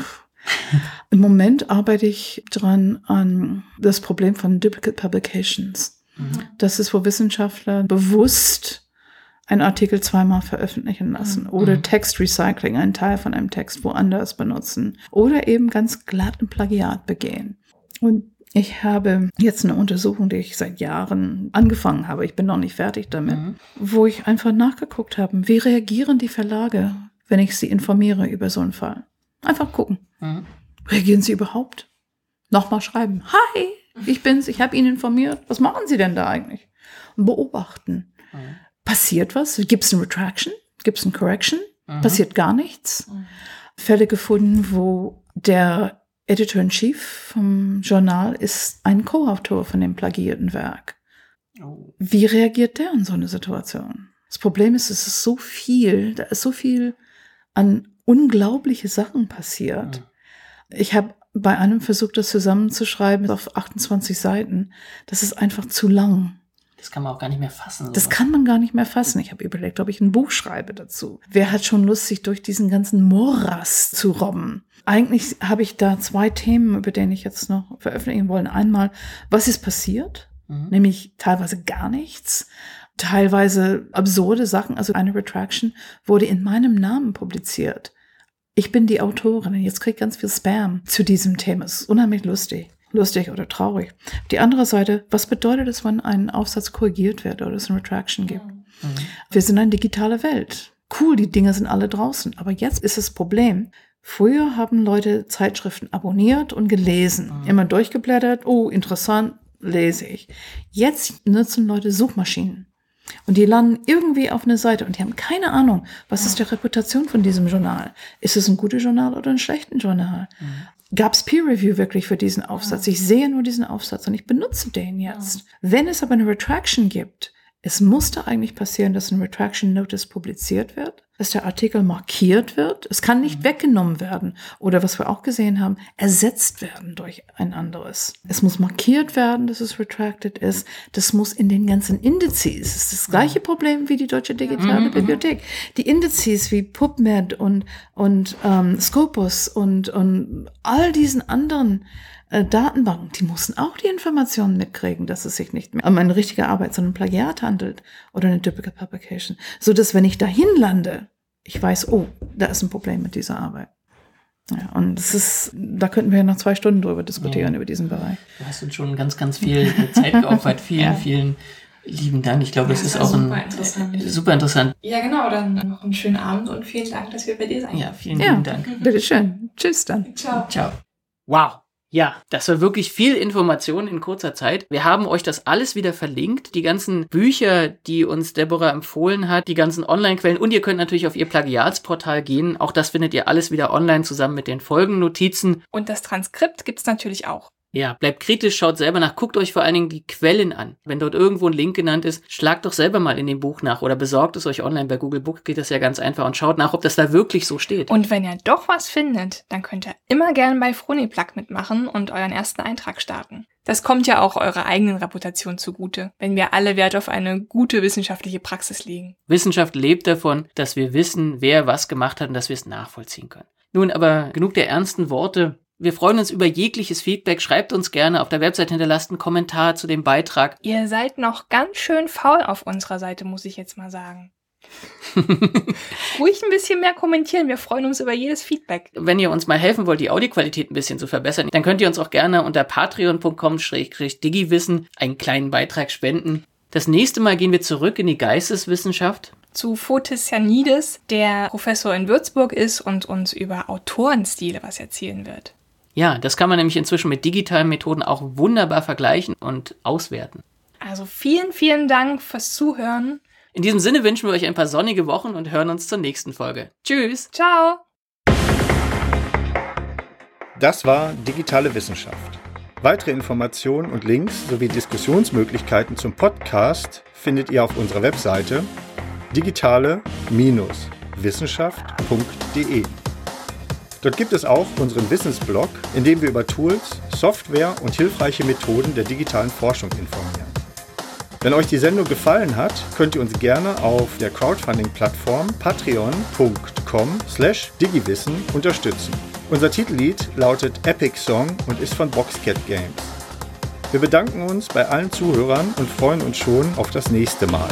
im Moment arbeite ich dran an das Problem von Duplicate Publications. Mhm. Das ist, wo Wissenschaftler bewusst einen Artikel zweimal veröffentlichen lassen mhm. oder Textrecycling, einen Teil von einem Text woanders benutzen oder eben ganz glatt ein Plagiat begehen. Und ich habe jetzt eine Untersuchung, die ich seit Jahren angefangen habe, ich bin noch nicht fertig damit, mhm. wo ich einfach nachgeguckt habe, wie reagieren die Verlage, wenn ich sie informiere über so einen Fall. Einfach gucken. Mhm. Reagieren Sie überhaupt? Nochmal schreiben. Hi, ich bin's, ich habe Ihnen informiert. Was machen Sie denn da eigentlich? Und beobachten. Mhm. Passiert was? Gibt es eine Retraction? Gibt es eine Correction? Mhm. Passiert gar nichts? Fälle gefunden, wo der Editor-in-Chief vom Journal ist ein Co-Autor von dem plagierten Werk. Oh. Wie reagiert der in so eine Situation? Das Problem ist, es ist so viel, da ist so viel an unglaubliche Sachen passiert. Mhm. Ich habe bei einem versucht, das zusammenzuschreiben auf 28 Seiten. Das ist einfach zu lang. Das kann man auch gar nicht mehr fassen. Sowas. Das kann man gar nicht mehr fassen. Ich habe überlegt, ob ich ein Buch schreibe dazu. Wer hat schon Lust, sich durch diesen ganzen Morast zu robben? Eigentlich habe ich da zwei Themen, über denen ich jetzt noch veröffentlichen wollte. Einmal, was ist passiert? Mhm. Nämlich teilweise gar nichts teilweise absurde Sachen. Also eine Retraction wurde in meinem Namen publiziert. Ich bin die Autorin und jetzt kriege ich ganz viel Spam zu diesem Thema. Es ist unheimlich lustig. Lustig oder traurig. Die andere Seite, was bedeutet es, wenn ein Aufsatz korrigiert wird oder es eine Retraction gibt? Mhm. Wir sind eine digitale Welt. Cool, die Dinge sind alle draußen. Aber jetzt ist das Problem. Früher haben Leute Zeitschriften abonniert und gelesen. Mhm. Immer durchgeblättert. Oh, interessant, lese ich. Jetzt nutzen Leute Suchmaschinen. Und die landen irgendwie auf eine Seite und die haben keine Ahnung, was ist die Reputation von diesem Journal? Ist es ein gutes Journal oder ein schlechtes Journal? Mhm. Gab es Peer Review wirklich für diesen Aufsatz? Ich sehe nur diesen Aufsatz und ich benutze den jetzt. Wenn es aber eine Retraction gibt, es musste eigentlich passieren, dass ein Retraction Notice publiziert wird, dass der Artikel markiert wird. Es kann nicht mhm. weggenommen werden oder was wir auch gesehen haben, ersetzt werden durch ein anderes. Es muss markiert werden, dass es retracted ist. Das muss in den ganzen Indizes. Es ist das gleiche Problem wie die Deutsche Digitale mhm. Bibliothek. Die Indizes wie PubMed und, und ähm, Scopus und, und all diesen anderen äh, Datenbanken, die mussten auch die Informationen mitkriegen, dass es sich nicht mehr um eine richtige Arbeit, sondern Plagiat handelt oder eine typical publication. So dass wenn ich dahin lande, ich weiß, oh, da ist ein Problem mit dieser Arbeit. Ja, und das ist, da könnten wir ja noch zwei Stunden drüber diskutieren, ja. über diesen Bereich. Du hast uns schon ganz, ganz viel Zeit geopfert. Vielen, ja. vielen lieben Dank. Ich glaube, das, das ist auch super ein, interessant. super interessant. Ja, genau. Dann noch einen schönen Abend und vielen Dank, dass wir bei dir sein Ja, vielen lieben Dank. Bitteschön. Tschüss dann. Ciao. Ciao. Wow. Ja, das war wirklich viel Information in kurzer Zeit. Wir haben euch das alles wieder verlinkt. Die ganzen Bücher, die uns Deborah empfohlen hat, die ganzen Online-Quellen und ihr könnt natürlich auf ihr Plagiatsportal gehen. Auch das findet ihr alles wieder online zusammen mit den Folgennotizen. Und das Transkript gibt's natürlich auch. Ja, bleibt kritisch, schaut selber nach, guckt euch vor allen Dingen die Quellen an. Wenn dort irgendwo ein Link genannt ist, schlagt doch selber mal in dem Buch nach oder besorgt es euch online. Bei Google Book geht das ja ganz einfach und schaut nach, ob das da wirklich so steht. Und wenn ihr doch was findet, dann könnt ihr immer gerne bei Froniplug mitmachen und euren ersten Eintrag starten. Das kommt ja auch eurer eigenen Reputation zugute, wenn wir alle Wert auf eine gute wissenschaftliche Praxis legen. Wissenschaft lebt davon, dass wir wissen, wer was gemacht hat und dass wir es nachvollziehen können. Nun aber genug der ernsten Worte. Wir freuen uns über jegliches Feedback. Schreibt uns gerne auf der Website, hinterlasst einen Kommentar zu dem Beitrag. Ihr seid noch ganz schön faul auf unserer Seite, muss ich jetzt mal sagen. Ruhig ein bisschen mehr kommentieren. Wir freuen uns über jedes Feedback. Wenn ihr uns mal helfen wollt, die Audioqualität ein bisschen zu verbessern, dann könnt ihr uns auch gerne unter patreon.com-digiwissen einen kleinen Beitrag spenden. Das nächste Mal gehen wir zurück in die Geisteswissenschaft. Zu Fotis Janides, der Professor in Würzburg ist und uns über Autorenstile was erzählen wird. Ja, das kann man nämlich inzwischen mit digitalen Methoden auch wunderbar vergleichen und auswerten. Also vielen, vielen Dank fürs Zuhören. In diesem Sinne wünschen wir euch ein paar sonnige Wochen und hören uns zur nächsten Folge. Tschüss. Ciao. Das war Digitale Wissenschaft. Weitere Informationen und Links sowie Diskussionsmöglichkeiten zum Podcast findet ihr auf unserer Webseite digitale-wissenschaft.de. Dort gibt es auch unseren Wissensblog, in dem wir über Tools, Software und hilfreiche Methoden der digitalen Forschung informieren. Wenn euch die Sendung gefallen hat, könnt ihr uns gerne auf der Crowdfunding-Plattform patreon.com/digiwissen unterstützen. Unser Titellied lautet Epic Song und ist von Boxcat Games. Wir bedanken uns bei allen Zuhörern und freuen uns schon auf das nächste Mal.